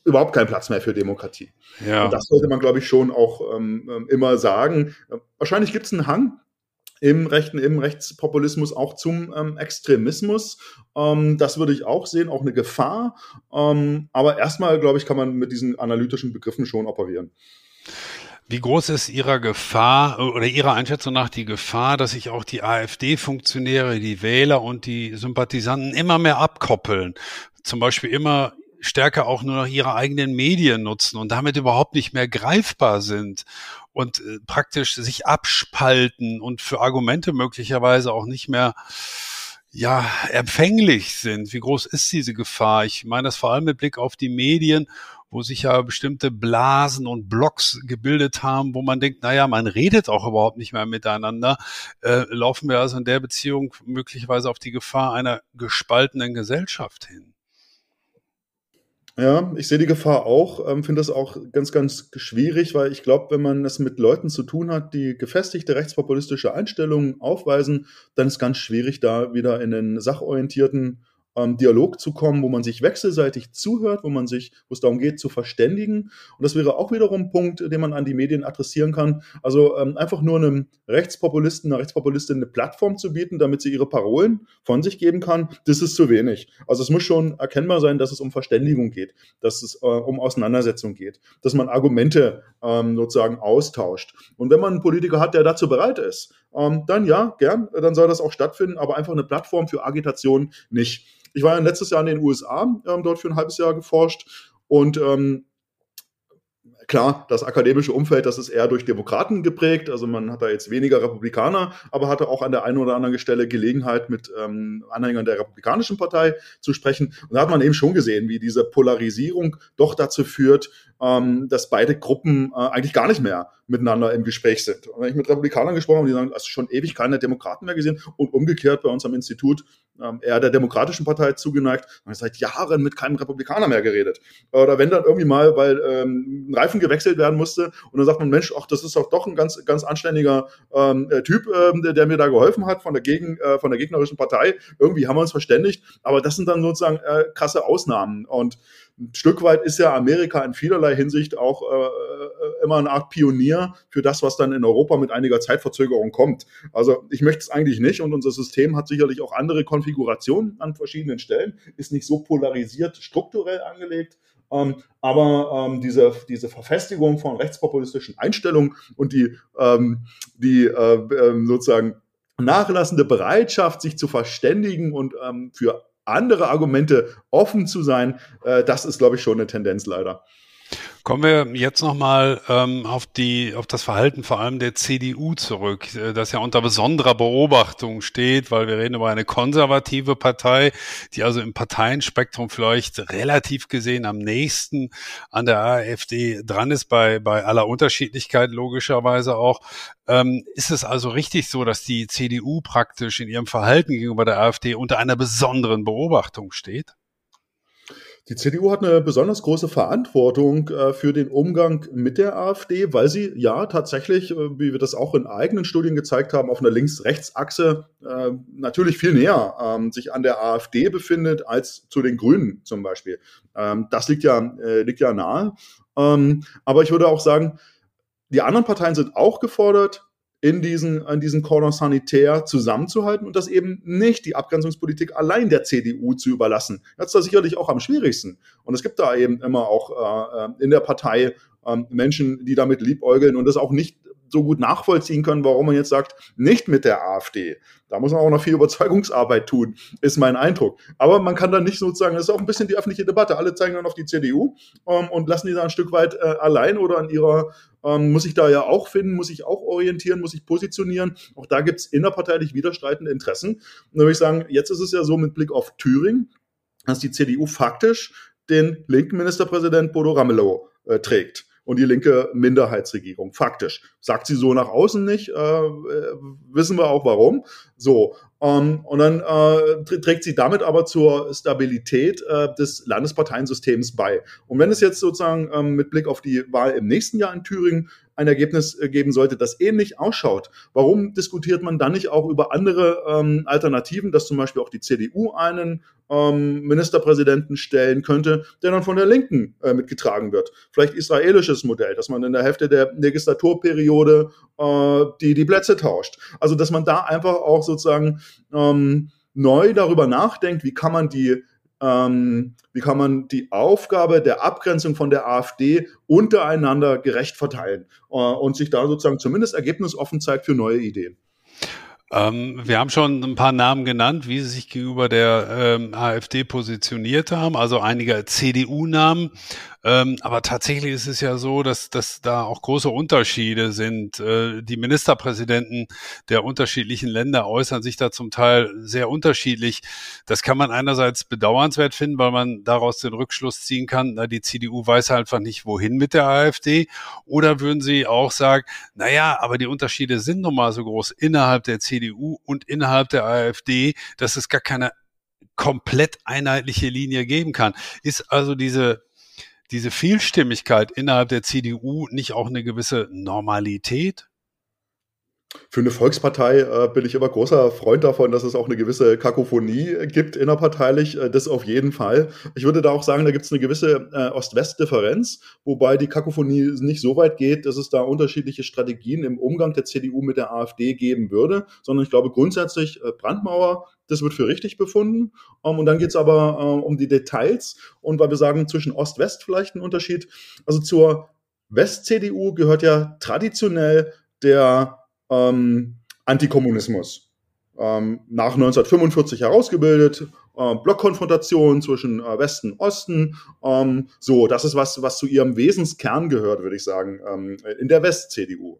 überhaupt kein Platz mehr für Demokratie. Ja. Und das sollte man, glaube ich, schon auch ähm, ähm immer sagen. Wahrscheinlich gibt es einen Hang im rechten, im Rechtspopulismus auch zum ähm, Extremismus. Ähm, das würde ich auch sehen, auch eine Gefahr. Ähm, aber erstmal, glaube ich, kann man mit diesen analytischen Begriffen schon operieren. Wie groß ist Ihrer Gefahr oder Ihrer Einschätzung nach die Gefahr, dass sich auch die AfD-Funktionäre, die Wähler und die Sympathisanten immer mehr abkoppeln? Zum Beispiel immer stärker auch nur noch ihre eigenen Medien nutzen und damit überhaupt nicht mehr greifbar sind und äh, praktisch sich abspalten und für Argumente möglicherweise auch nicht mehr ja, empfänglich sind. Wie groß ist diese Gefahr? Ich meine das vor allem mit Blick auf die Medien, wo sich ja bestimmte Blasen und Blocks gebildet haben, wo man denkt, naja, man redet auch überhaupt nicht mehr miteinander. Äh, laufen wir also in der Beziehung möglicherweise auf die Gefahr einer gespaltenen Gesellschaft hin? Ja, ich sehe die Gefahr auch, ähm, finde das auch ganz, ganz schwierig, weil ich glaube, wenn man es mit Leuten zu tun hat, die gefestigte rechtspopulistische Einstellungen aufweisen, dann ist ganz schwierig, da wieder in den sachorientierten ähm, Dialog zu kommen, wo man sich wechselseitig zuhört, wo man sich, wo es darum geht, zu verständigen. Und das wäre auch wiederum ein Punkt, den man an die Medien adressieren kann. Also ähm, einfach nur einem Rechtspopulisten, einer Rechtspopulistin eine Plattform zu bieten, damit sie ihre Parolen von sich geben kann, das ist zu wenig. Also es muss schon erkennbar sein, dass es um Verständigung geht, dass es äh, um Auseinandersetzung geht, dass man Argumente ähm, sozusagen austauscht. Und wenn man einen Politiker hat, der dazu bereit ist, ähm, dann ja, gern, dann soll das auch stattfinden, aber einfach eine Plattform für Agitation nicht. Ich war ja letztes Jahr in den USA, ähm, dort für ein halbes Jahr geforscht und ähm, Klar, das akademische Umfeld, das ist eher durch Demokraten geprägt. Also man hat da jetzt weniger Republikaner, aber hatte auch an der einen oder anderen Stelle Gelegenheit, mit ähm, Anhängern der Republikanischen Partei zu sprechen. Und da hat man eben schon gesehen, wie diese Polarisierung doch dazu führt, ähm, dass beide Gruppen äh, eigentlich gar nicht mehr miteinander im Gespräch sind. Und wenn ich mit Republikanern gesprochen habe, die sagen, also schon ewig keine Demokraten mehr gesehen und umgekehrt bei uns am Institut ähm, eher der Demokratischen Partei zugeneigt, wir seit Jahren mit keinem Republikaner mehr geredet. Oder wenn dann irgendwie mal, weil ähm, ein Reifen gewechselt werden musste und dann sagt man, Mensch, ach, das ist doch doch ein ganz, ganz anständiger ähm, äh, Typ, ähm, der, der, mir da geholfen hat von der, Gegen, äh, von der gegnerischen Partei. Irgendwie haben wir uns verständigt, aber das sind dann sozusagen äh, krasse Ausnahmen und ein Stück weit ist ja Amerika in vielerlei Hinsicht auch äh, äh, immer eine Art Pionier für das, was dann in Europa mit einiger Zeitverzögerung kommt. Also ich möchte es eigentlich nicht und unser System hat sicherlich auch andere Konfigurationen an verschiedenen Stellen, ist nicht so polarisiert strukturell angelegt. Ähm, aber ähm, diese, diese Verfestigung von rechtspopulistischen Einstellungen und die, ähm, die äh, äh, sozusagen nachlassende Bereitschaft, sich zu verständigen und ähm, für andere Argumente offen zu sein, äh, das ist, glaube ich, schon eine Tendenz leider. Kommen wir jetzt nochmal ähm, auf, die, auf das Verhalten vor allem der CDU zurück, äh, das ja unter besonderer Beobachtung steht, weil wir reden über eine konservative Partei, die also im Parteienspektrum vielleicht relativ gesehen am nächsten an der AfD dran ist, bei, bei aller Unterschiedlichkeit logischerweise auch. Ähm, ist es also richtig so, dass die CDU praktisch in ihrem Verhalten gegenüber der AfD unter einer besonderen Beobachtung steht? Die CDU hat eine besonders große Verantwortung äh, für den Umgang mit der AfD, weil sie ja tatsächlich, äh, wie wir das auch in eigenen Studien gezeigt haben, auf einer Links-Rechts-Achse äh, natürlich viel näher ähm, sich an der AfD befindet als zu den Grünen zum Beispiel. Ähm, das liegt ja, äh, liegt ja nahe. Ähm, aber ich würde auch sagen, die anderen Parteien sind auch gefordert, in diesen, an diesen Cordon Sanitär zusammenzuhalten und das eben nicht die Abgrenzungspolitik allein der CDU zu überlassen. Das ist da sicherlich auch am schwierigsten. Und es gibt da eben immer auch äh, in der Partei äh, Menschen, die damit liebäugeln und das auch nicht so gut nachvollziehen können, warum man jetzt sagt, nicht mit der AfD. Da muss man auch noch viel Überzeugungsarbeit tun, ist mein Eindruck. Aber man kann dann nicht sozusagen, das ist auch ein bisschen die öffentliche Debatte. Alle zeigen dann auf die CDU ähm, und lassen die da ein Stück weit äh, allein oder an ihrer, ähm, muss ich da ja auch finden, muss ich auch orientieren, muss ich positionieren. Auch da gibt es innerparteilich widerstreitende Interessen. Und da würde ich sagen, jetzt ist es ja so mit Blick auf Thüringen, dass die CDU faktisch den linken Ministerpräsident Bodo Ramelow äh, trägt und die linke Minderheitsregierung. Faktisch. Sagt sie so nach außen nicht, äh, äh wissen wir auch warum. So. Ähm, und dann äh, trägt sie damit aber zur Stabilität äh, des Landesparteiensystems bei. Und wenn es jetzt sozusagen ähm, mit Blick auf die Wahl im nächsten Jahr in Thüringen ein Ergebnis äh, geben sollte, das ähnlich ausschaut, warum diskutiert man dann nicht auch über andere ähm, Alternativen, dass zum Beispiel auch die CDU einen ähm, Ministerpräsidenten stellen könnte, der dann von der Linken äh, mitgetragen wird? Vielleicht israelisches Modell, dass man in der Hälfte der Legislaturperiode äh, die, die Plätze tauscht. Also dass man da einfach auch sozusagen ähm, neu darüber nachdenkt, wie kann man die ähm, wie kann man die Aufgabe der Abgrenzung von der AfD untereinander gerecht verteilen äh, und sich da sozusagen zumindest ergebnisoffen zeigt für neue Ideen. Ähm, wir haben schon ein paar Namen genannt, wie sie sich gegenüber der ähm, AfD positioniert haben, also einige CDU-Namen. Ähm, aber tatsächlich ist es ja so, dass, dass da auch große Unterschiede sind. Äh, die Ministerpräsidenten der unterschiedlichen Länder äußern sich da zum Teil sehr unterschiedlich. Das kann man einerseits bedauernswert finden, weil man daraus den Rückschluss ziehen kann, na, die CDU weiß einfach nicht, wohin mit der AfD. Oder würden Sie auch sagen, na ja, aber die Unterschiede sind nun mal so groß innerhalb der CDU und innerhalb der AfD, dass es gar keine komplett einheitliche Linie geben kann. Ist also diese diese Vielstimmigkeit innerhalb der CDU nicht auch eine gewisse Normalität? Für eine Volkspartei äh, bin ich immer großer Freund davon, dass es auch eine gewisse Kakophonie gibt innerparteilich. Äh, das auf jeden Fall. Ich würde da auch sagen, da gibt es eine gewisse äh, Ost-West-Differenz, wobei die Kakophonie nicht so weit geht, dass es da unterschiedliche Strategien im Umgang der CDU mit der AfD geben würde, sondern ich glaube grundsätzlich äh, Brandmauer, das wird für richtig befunden. Ähm, und dann geht es aber äh, um die Details und weil wir sagen, zwischen Ost-West vielleicht ein Unterschied. Also zur West-CDU gehört ja traditionell der ähm, Antikommunismus. Ähm, nach 1945 herausgebildet, äh, Blockkonfrontation zwischen äh, Westen und Osten. Ähm, so, das ist was, was zu ihrem Wesenskern gehört, würde ich sagen, ähm, in der West-CDU.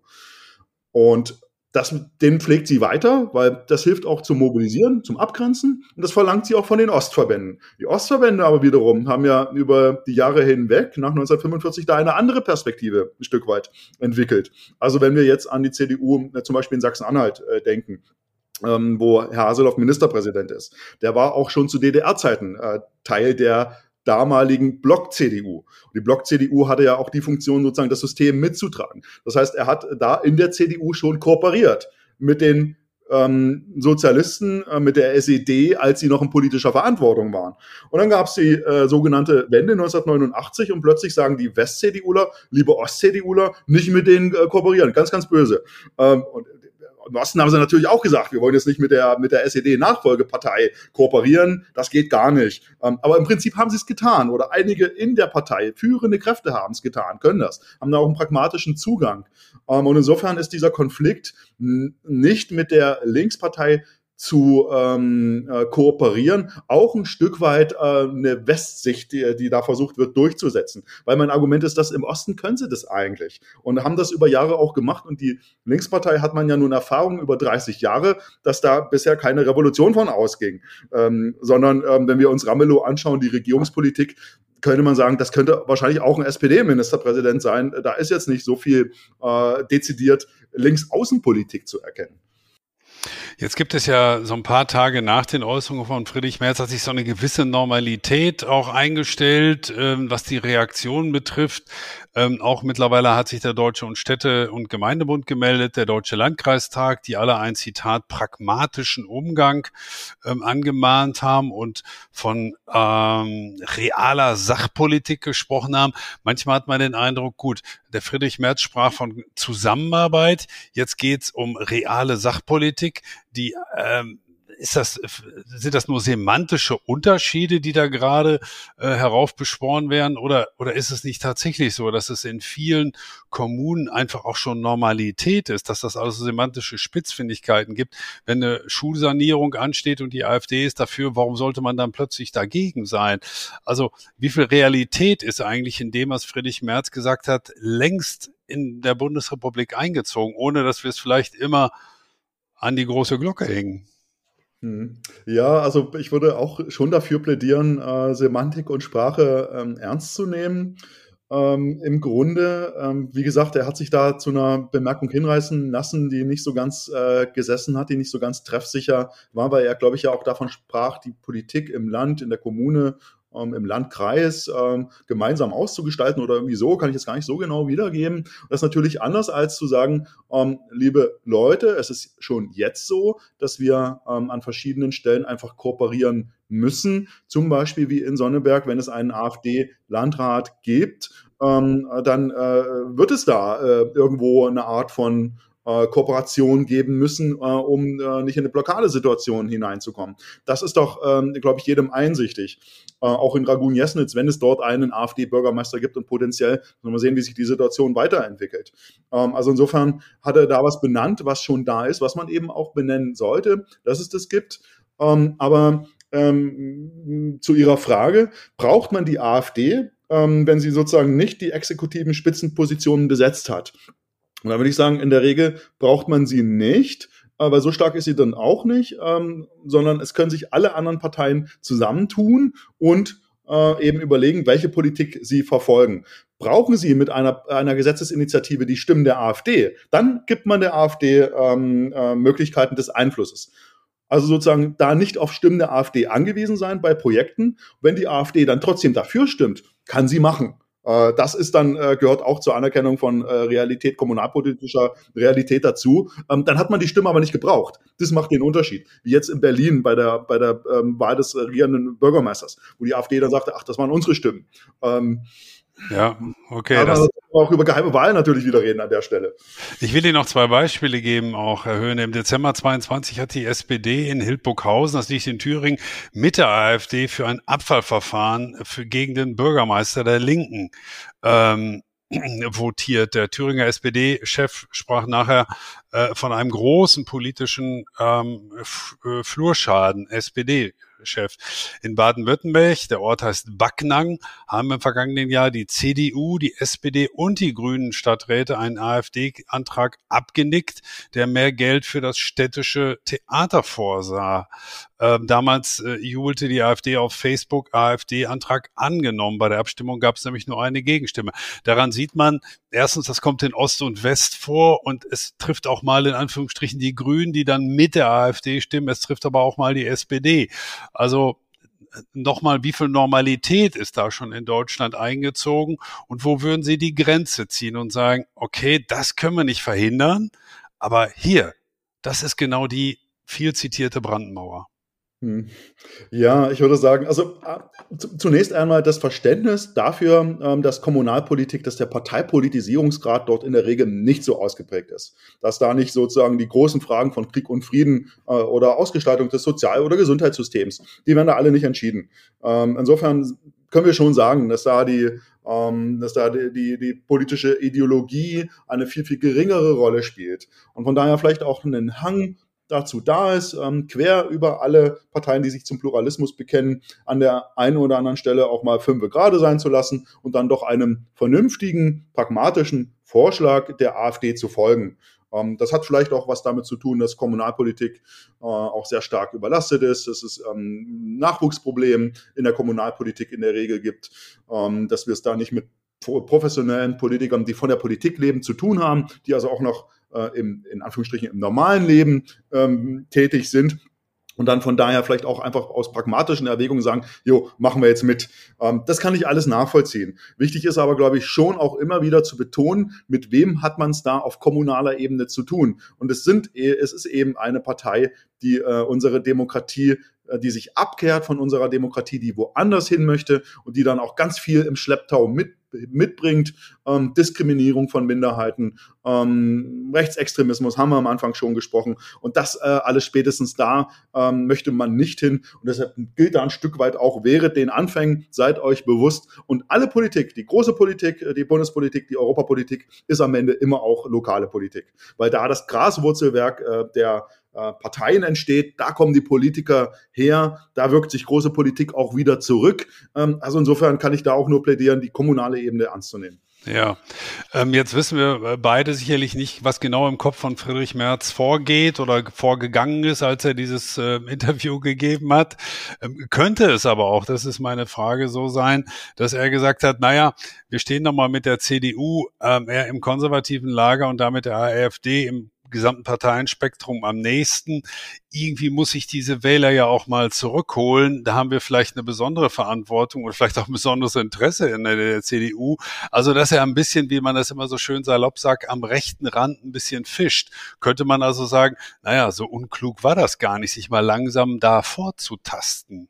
Und das, den pflegt sie weiter, weil das hilft auch zum Mobilisieren, zum Abgrenzen. Und das verlangt sie auch von den Ostverbänden. Die Ostverbände aber wiederum haben ja über die Jahre hinweg, nach 1945, da eine andere Perspektive ein Stück weit entwickelt. Also wenn wir jetzt an die CDU äh, zum Beispiel in Sachsen-Anhalt äh, denken, ähm, wo Herr Haseloff Ministerpräsident ist. Der war auch schon zu DDR-Zeiten äh, Teil der damaligen Block-CDU. Die Block-CDU hatte ja auch die Funktion, sozusagen das System mitzutragen. Das heißt, er hat da in der CDU schon kooperiert mit den ähm, Sozialisten, äh, mit der SED, als sie noch in politischer Verantwortung waren. Und dann gab es die äh, sogenannte Wende 1989 und plötzlich sagen die West-CDUler, liebe Ost-CDUler, nicht mit denen äh, kooperieren. Ganz, ganz böse. Ähm, und im Osten haben sie natürlich auch gesagt, wir wollen jetzt nicht mit der, mit der SED-Nachfolgepartei kooperieren, das geht gar nicht. Ähm, aber im Prinzip haben sie es getan oder einige in der Partei, führende Kräfte haben es getan, können das, haben da auch einen pragmatischen Zugang. Ähm, und insofern ist dieser Konflikt nicht mit der Linkspartei zu ähm, äh, kooperieren, auch ein Stück weit äh, eine Westsicht, die, die da versucht wird durchzusetzen. Weil mein Argument ist, dass im Osten können sie das eigentlich und haben das über Jahre auch gemacht und die Linkspartei hat man ja nun Erfahrung über 30 Jahre, dass da bisher keine Revolution von ausging, ähm, sondern ähm, wenn wir uns Ramelow anschauen, die Regierungspolitik, könnte man sagen, das könnte wahrscheinlich auch ein SPD-Ministerpräsident sein. Da ist jetzt nicht so viel äh, dezidiert Linksaußenpolitik zu erkennen. Jetzt gibt es ja so ein paar Tage nach den Äußerungen von Friedrich Merz hat sich so eine gewisse Normalität auch eingestellt, ähm, was die Reaktion betrifft. Ähm, auch mittlerweile hat sich der Deutsche und Städte- und Gemeindebund gemeldet, der Deutsche Landkreistag, die alle ein Zitat pragmatischen Umgang ähm, angemahnt haben und von ähm, realer Sachpolitik gesprochen haben. Manchmal hat man den Eindruck, gut, der Friedrich Merz sprach von Zusammenarbeit, jetzt geht's um reale Sachpolitik, die ähm, ist das, sind das nur semantische Unterschiede, die da gerade äh, heraufbeschworen werden? Oder, oder ist es nicht tatsächlich so, dass es in vielen Kommunen einfach auch schon Normalität ist, dass das also semantische Spitzfindigkeiten gibt? Wenn eine Schulsanierung ansteht und die AfD ist dafür, warum sollte man dann plötzlich dagegen sein? Also, wie viel Realität ist eigentlich in dem, was Friedrich Merz gesagt hat, längst in der Bundesrepublik eingezogen, ohne dass wir es vielleicht immer an die große Glocke hängen? Hm. Ja, also ich würde auch schon dafür plädieren, äh, Semantik und Sprache ähm, ernst zu nehmen. Ähm, Im Grunde, ähm, wie gesagt, er hat sich da zu einer Bemerkung hinreißen lassen, die nicht so ganz äh, gesessen hat, die nicht so ganz treffsicher war, weil er, glaube ich, ja auch davon sprach, die Politik im Land, in der Kommune ähm, im Landkreis ähm, gemeinsam auszugestalten oder irgendwie so, kann ich jetzt gar nicht so genau wiedergeben. Das ist natürlich anders als zu sagen, ähm, liebe Leute, es ist schon jetzt so, dass wir ähm, an verschiedenen Stellen einfach kooperieren müssen. Zum Beispiel wie in Sonneberg, wenn es einen AfD-Landrat gibt, ähm, dann äh, wird es da äh, irgendwo eine Art von äh, Kooperation geben müssen, äh, um äh, nicht in eine Blockadesituation hineinzukommen. Das ist doch, ähm, glaube ich, jedem einsichtig. Äh, auch in Ragun-Jesnitz, wenn es dort einen AfD-Bürgermeister gibt und potenziell, wir sehen, wie sich die Situation weiterentwickelt. Ähm, also insofern hat er da was benannt, was schon da ist, was man eben auch benennen sollte, dass es das gibt. Ähm, aber ähm, zu Ihrer Frage, braucht man die AfD, ähm, wenn sie sozusagen nicht die exekutiven Spitzenpositionen besetzt hat? Und da würde ich sagen, in der Regel braucht man sie nicht, aber so stark ist sie dann auch nicht, ähm, sondern es können sich alle anderen Parteien zusammentun und äh, eben überlegen, welche Politik sie verfolgen. Brauchen sie mit einer, einer Gesetzesinitiative die Stimmen der AfD, dann gibt man der AfD ähm, äh, Möglichkeiten des Einflusses. Also sozusagen da nicht auf Stimmen der AfD angewiesen sein bei Projekten. Wenn die AfD dann trotzdem dafür stimmt, kann sie machen. Äh, das ist dann, äh, gehört auch zur Anerkennung von äh, Realität, kommunalpolitischer Realität dazu. Ähm, dann hat man die Stimme aber nicht gebraucht. Das macht den Unterschied. Wie jetzt in Berlin bei der, bei der ähm, Wahl des regierenden Bürgermeisters, wo die AfD dann sagte, ach, das waren unsere Stimmen. Ähm, ja, okay. Aber das auch über geheime Wahlen natürlich wieder reden an der Stelle. Ich will Ihnen noch zwei Beispiele geben, auch Herr Höhne. Im Dezember 22 hat die SPD in Hildburghausen, das liegt in Thüringen, mit der AfD für ein Abfallverfahren für, gegen den Bürgermeister der Linken ähm, votiert. Der Thüringer SPD-Chef sprach nachher äh, von einem großen politischen ähm, äh, Flurschaden SPD Chef. In Baden-Württemberg, der Ort heißt Backnang, haben im vergangenen Jahr die CDU, die SPD und die Grünen Stadträte einen AfD-Antrag abgenickt, der mehr Geld für das städtische Theater vorsah. Ähm, damals äh, jubelte die AfD auf Facebook AfD-Antrag angenommen. Bei der Abstimmung gab es nämlich nur eine Gegenstimme. Daran sieht man, erstens, das kommt in Ost und West vor und es trifft auch mal in Anführungsstrichen die Grünen, die dann mit der AfD stimmen. Es trifft aber auch mal die SPD. Also nochmal, wie viel Normalität ist da schon in Deutschland eingezogen und wo würden Sie die Grenze ziehen und sagen, okay, das können wir nicht verhindern, aber hier, das ist genau die viel zitierte Brandenmauer. Hm. Ja, ich würde sagen, also äh, zunächst einmal das Verständnis dafür, ähm, dass Kommunalpolitik, dass der Parteipolitisierungsgrad dort in der Regel nicht so ausgeprägt ist. Dass da nicht sozusagen die großen Fragen von Krieg und Frieden äh, oder Ausgestaltung des Sozial- oder Gesundheitssystems, die werden da alle nicht entschieden. Ähm, insofern können wir schon sagen, dass da die ähm, dass da die, die, die politische Ideologie eine viel, viel geringere Rolle spielt. Und von daher vielleicht auch einen Hang dazu da ist, ähm, quer über alle Parteien, die sich zum Pluralismus bekennen, an der einen oder anderen Stelle auch mal fünf gerade sein zu lassen und dann doch einem vernünftigen, pragmatischen Vorschlag der AfD zu folgen. Ähm, das hat vielleicht auch was damit zu tun, dass Kommunalpolitik äh, auch sehr stark überlastet ist, dass es ähm, Nachwuchsproblem in der Kommunalpolitik in der Regel gibt, ähm, dass wir es da nicht mit professionellen Politikern, die von der Politik leben, zu tun haben, die also auch noch äh, im, in Anführungsstrichen im normalen Leben ähm, tätig sind und dann von daher vielleicht auch einfach aus pragmatischen Erwägungen sagen, jo, machen wir jetzt mit. Ähm, das kann ich alles nachvollziehen. Wichtig ist aber, glaube ich, schon auch immer wieder zu betonen, mit wem hat man es da auf kommunaler Ebene zu tun. Und es sind, es ist eben eine Partei, die äh, unsere Demokratie die sich abkehrt von unserer Demokratie, die woanders hin möchte und die dann auch ganz viel im Schlepptau mit mitbringt, ähm, Diskriminierung von Minderheiten, ähm, Rechtsextremismus haben wir am Anfang schon gesprochen. Und das äh, alles spätestens da ähm, möchte man nicht hin. Und deshalb gilt da ein Stück weit auch, während den Anfängen, seid euch bewusst. Und alle Politik, die große Politik, äh, die Bundespolitik, die Europapolitik ist am Ende immer auch lokale Politik, weil da das Graswurzelwerk äh, der äh, Parteien entsteht, da kommen die Politiker her, da wirkt sich große Politik auch wieder zurück. Ähm, also insofern kann ich da auch nur plädieren, die kommunale Ebene ernst zu nehmen. Ja, ähm, jetzt wissen wir äh, beide sicherlich nicht, was genau im Kopf von Friedrich Merz vorgeht oder vorgegangen ist, als er dieses äh, Interview gegeben hat. Ähm, könnte es aber auch, das ist meine Frage, so sein, dass er gesagt hat, naja, wir stehen doch mal mit der CDU ähm, eher im konservativen Lager und damit der AfD im gesamten Parteienspektrum am nächsten. Irgendwie muss ich diese Wähler ja auch mal zurückholen. Da haben wir vielleicht eine besondere Verantwortung und vielleicht auch ein besonderes Interesse in der, der CDU. Also, dass er ein bisschen, wie man das immer so schön salopp sagt, am rechten Rand ein bisschen fischt. Könnte man also sagen, naja, so unklug war das gar nicht, sich mal langsam da vorzutasten.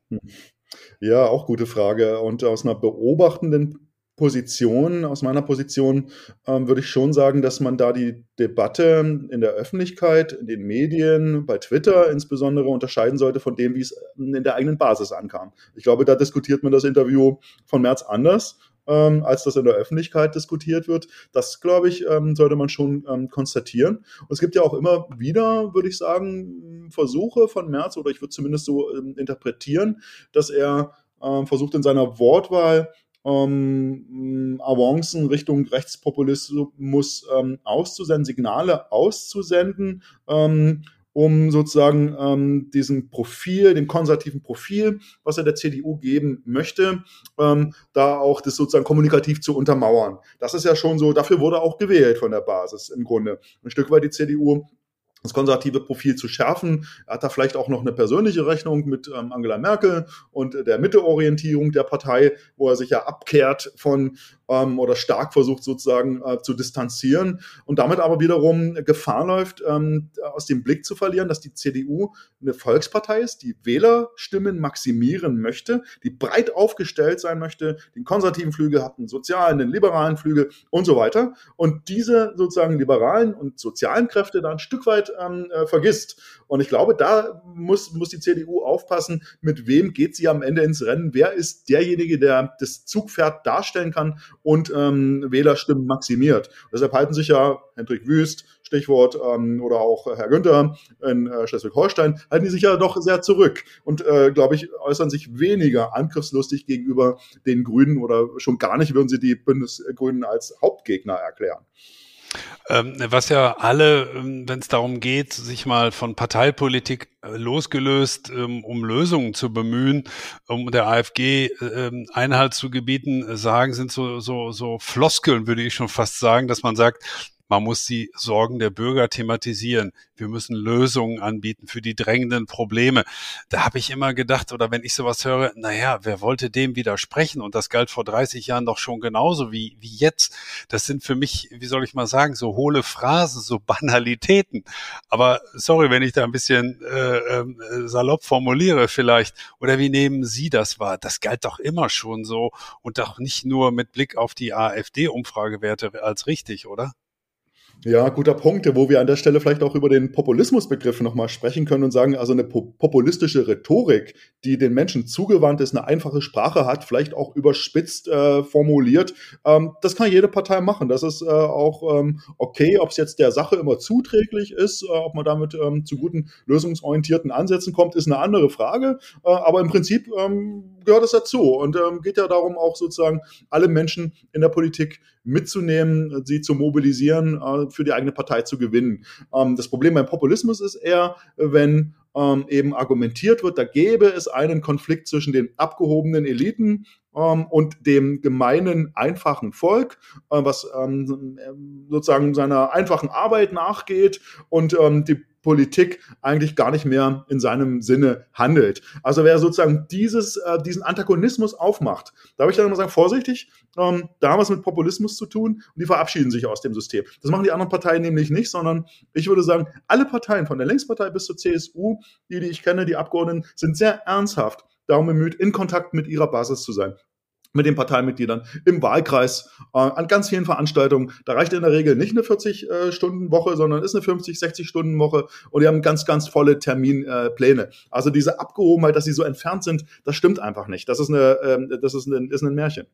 Ja, auch gute Frage. Und aus einer beobachtenden Position, aus meiner Position, ähm, würde ich schon sagen, dass man da die Debatte in der Öffentlichkeit, in den Medien, bei Twitter insbesondere unterscheiden sollte von dem, wie es in der eigenen Basis ankam. Ich glaube, da diskutiert man das Interview von März anders, ähm, als das in der Öffentlichkeit diskutiert wird. Das, glaube ich, ähm, sollte man schon ähm, konstatieren. Und es gibt ja auch immer wieder, würde ich sagen, Versuche von März, oder ich würde zumindest so ähm, interpretieren, dass er ähm, versucht in seiner Wortwahl ähm, Avancen Richtung Rechtspopulismus ähm, auszusenden, Signale auszusenden, ähm, um sozusagen ähm, diesem Profil, dem konservativen Profil, was er der CDU geben möchte, ähm, da auch das sozusagen kommunikativ zu untermauern. Das ist ja schon so, dafür wurde auch gewählt von der Basis im Grunde. Ein Stück weit die CDU das konservative Profil zu schärfen. Er hat da vielleicht auch noch eine persönliche Rechnung mit ähm, Angela Merkel und der Mitteorientierung der Partei, wo er sich ja abkehrt von ähm, oder stark versucht sozusagen äh, zu distanzieren und damit aber wiederum Gefahr läuft, ähm, aus dem Blick zu verlieren, dass die CDU eine Volkspartei ist, die Wählerstimmen maximieren möchte, die breit aufgestellt sein möchte, den konservativen Flügel hat, einen sozialen, den liberalen Flügel und so weiter. Und diese sozusagen liberalen und sozialen Kräfte da ein Stück weit ähm, äh, vergisst. Und ich glaube, da muss, muss die CDU aufpassen, mit wem geht sie am Ende ins Rennen, wer ist derjenige, der das Zugpferd darstellen kann und ähm, Wählerstimmen maximiert. deshalb halten sich ja Hendrik Wüst, Stichwort, ähm, oder auch Herr Günther in äh, Schleswig-Holstein, halten die sich ja doch sehr zurück und, äh, glaube ich, äußern sich weniger angriffslustig gegenüber den Grünen oder schon gar nicht würden sie die Bündnisgrünen als Hauptgegner erklären. Ähm, was ja alle, ähm, wenn es darum geht, sich mal von Parteipolitik äh, losgelöst, ähm, um Lösungen zu bemühen, um der AfG Einhalt zu gebieten, sagen, sind so, so, so Floskeln, würde ich schon fast sagen, dass man sagt, man muss die Sorgen der Bürger thematisieren. Wir müssen Lösungen anbieten für die drängenden Probleme. Da habe ich immer gedacht, oder wenn ich sowas höre, naja, wer wollte dem widersprechen? Und das galt vor 30 Jahren doch schon genauso wie, wie jetzt. Das sind für mich, wie soll ich mal sagen, so hohle Phrasen, so Banalitäten. Aber sorry, wenn ich da ein bisschen äh, äh, salopp formuliere vielleicht. Oder wie nehmen Sie das wahr? Das galt doch immer schon so und doch nicht nur mit Blick auf die AfD-Umfragewerte als richtig, oder? Ja, guter Punkt, wo wir an der Stelle vielleicht auch über den Populismusbegriff nochmal sprechen können und sagen, also eine populistische Rhetorik, die den Menschen zugewandt ist, eine einfache Sprache hat, vielleicht auch überspitzt äh, formuliert, ähm, das kann jede Partei machen. Das ist äh, auch ähm, okay, ob es jetzt der Sache immer zuträglich ist, äh, ob man damit ähm, zu guten lösungsorientierten Ansätzen kommt, ist eine andere Frage. Äh, aber im Prinzip ähm, gehört es dazu und ähm, geht ja darum, auch sozusagen alle Menschen in der Politik mitzunehmen, sie zu mobilisieren, äh, für die eigene Partei zu gewinnen. Ähm, das Problem beim Populismus ist eher, wenn ähm, eben argumentiert wird, da gäbe es einen Konflikt zwischen den abgehobenen Eliten ähm, und dem gemeinen, einfachen Volk, äh, was sozusagen seiner einfachen Arbeit nachgeht und die Politik eigentlich gar nicht mehr in seinem Sinne handelt. Also wer sozusagen dieses, äh, diesen Antagonismus aufmacht, da habe ich dann immer sagen, vorsichtig, ähm, da haben wir es mit Populismus zu tun und die verabschieden sich aus dem System. Das machen die anderen Parteien nämlich nicht, sondern ich würde sagen, alle Parteien, von der Linkspartei bis zur CSU, die, die ich kenne, die Abgeordneten, sind sehr ernsthaft darum bemüht, in Kontakt mit ihrer Basis zu sein mit den Parteimitgliedern im Wahlkreis, äh, an ganz vielen Veranstaltungen. Da reicht in der Regel nicht eine 40-Stunden-Woche, äh, sondern ist eine 50-, 60-Stunden-Woche und die haben ganz, ganz volle Terminpläne. Äh, also diese Abgehobenheit, dass sie so entfernt sind, das stimmt einfach nicht. Das ist, eine, äh, das ist, ein, ist ein Märchen.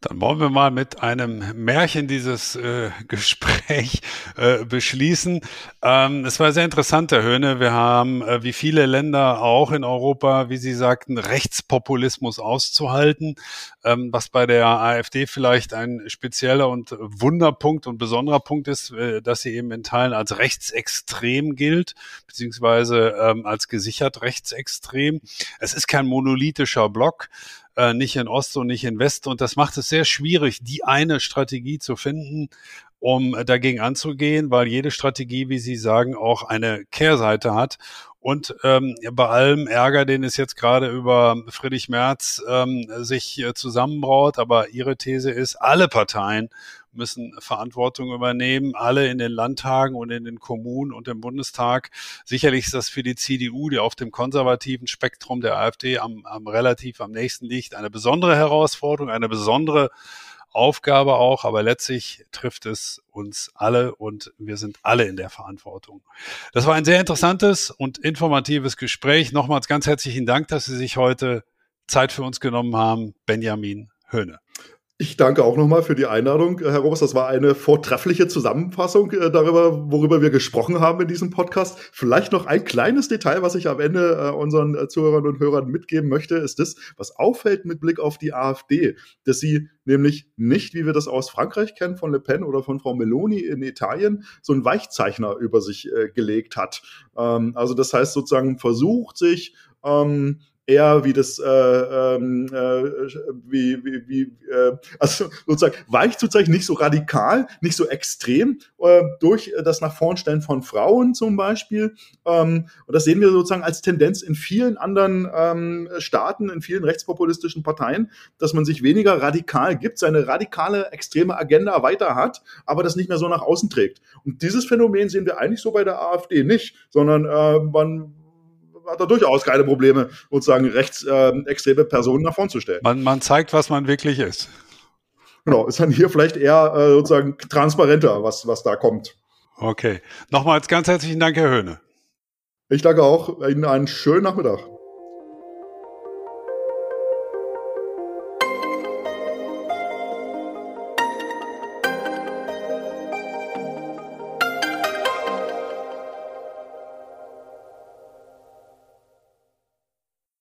Dann wollen wir mal mit einem Märchen dieses äh, Gespräch äh, beschließen. Ähm, es war sehr interessant, Herr Höhne. Wir haben, äh, wie viele Länder auch in Europa, wie Sie sagten, Rechtspopulismus auszuhalten, ähm, was bei der AfD vielleicht ein spezieller und Wunderpunkt und besonderer Punkt ist, äh, dass sie eben in Teilen als rechtsextrem gilt, beziehungsweise ähm, als gesichert rechtsextrem. Es ist kein monolithischer Block äh, nicht in Ost und nicht in West. Und das macht es sehr schwierig, die eine Strategie zu finden, um dagegen anzugehen, weil jede Strategie, wie Sie sagen, auch eine Kehrseite hat. Und ähm, bei allem Ärger, den es jetzt gerade über Friedrich Merz ähm, sich äh, zusammenbraut, aber Ihre These ist, alle Parteien müssen Verantwortung übernehmen, alle in den Landtagen und in den Kommunen und im Bundestag. Sicherlich ist das für die CDU, die auf dem konservativen Spektrum der AfD am, am relativ am nächsten liegt, eine besondere Herausforderung, eine besondere Aufgabe auch, aber letztlich trifft es uns alle und wir sind alle in der Verantwortung. Das war ein sehr interessantes und informatives Gespräch. Nochmals ganz herzlichen Dank, dass Sie sich heute Zeit für uns genommen haben, Benjamin Höhne. Ich danke auch nochmal für die Einladung, Herr Robers. Das war eine vortreffliche Zusammenfassung äh, darüber, worüber wir gesprochen haben in diesem Podcast. Vielleicht noch ein kleines Detail, was ich am Ende äh, unseren äh, Zuhörern und Hörern mitgeben möchte, ist das, was auffällt mit Blick auf die AfD, dass sie nämlich nicht, wie wir das aus Frankreich kennen, von Le Pen oder von Frau Meloni in Italien, so einen Weichzeichner über sich gelegt hat. Ähm, also das heißt sozusagen versucht sich, ähm, eher wie das, äh, ähm, äh, wie, wie, wie äh, also sozusagen weicht sozusagen nicht so radikal, nicht so extrem äh, durch das nach vorn stellen von Frauen zum Beispiel. Ähm, und das sehen wir sozusagen als Tendenz in vielen anderen ähm, Staaten, in vielen rechtspopulistischen Parteien, dass man sich weniger radikal gibt, seine radikale, extreme Agenda weiter hat, aber das nicht mehr so nach außen trägt. Und dieses Phänomen sehen wir eigentlich so bei der AfD nicht, sondern äh, man hat er durchaus keine Probleme, sozusagen rechtsextreme äh, Personen nach vorn zu stellen. Man, man zeigt, was man wirklich ist. Genau, ist dann hier vielleicht eher äh, sozusagen transparenter, was, was da kommt. Okay. Nochmals ganz herzlichen Dank, Herr Höhne. Ich danke auch. Ihnen einen schönen Nachmittag.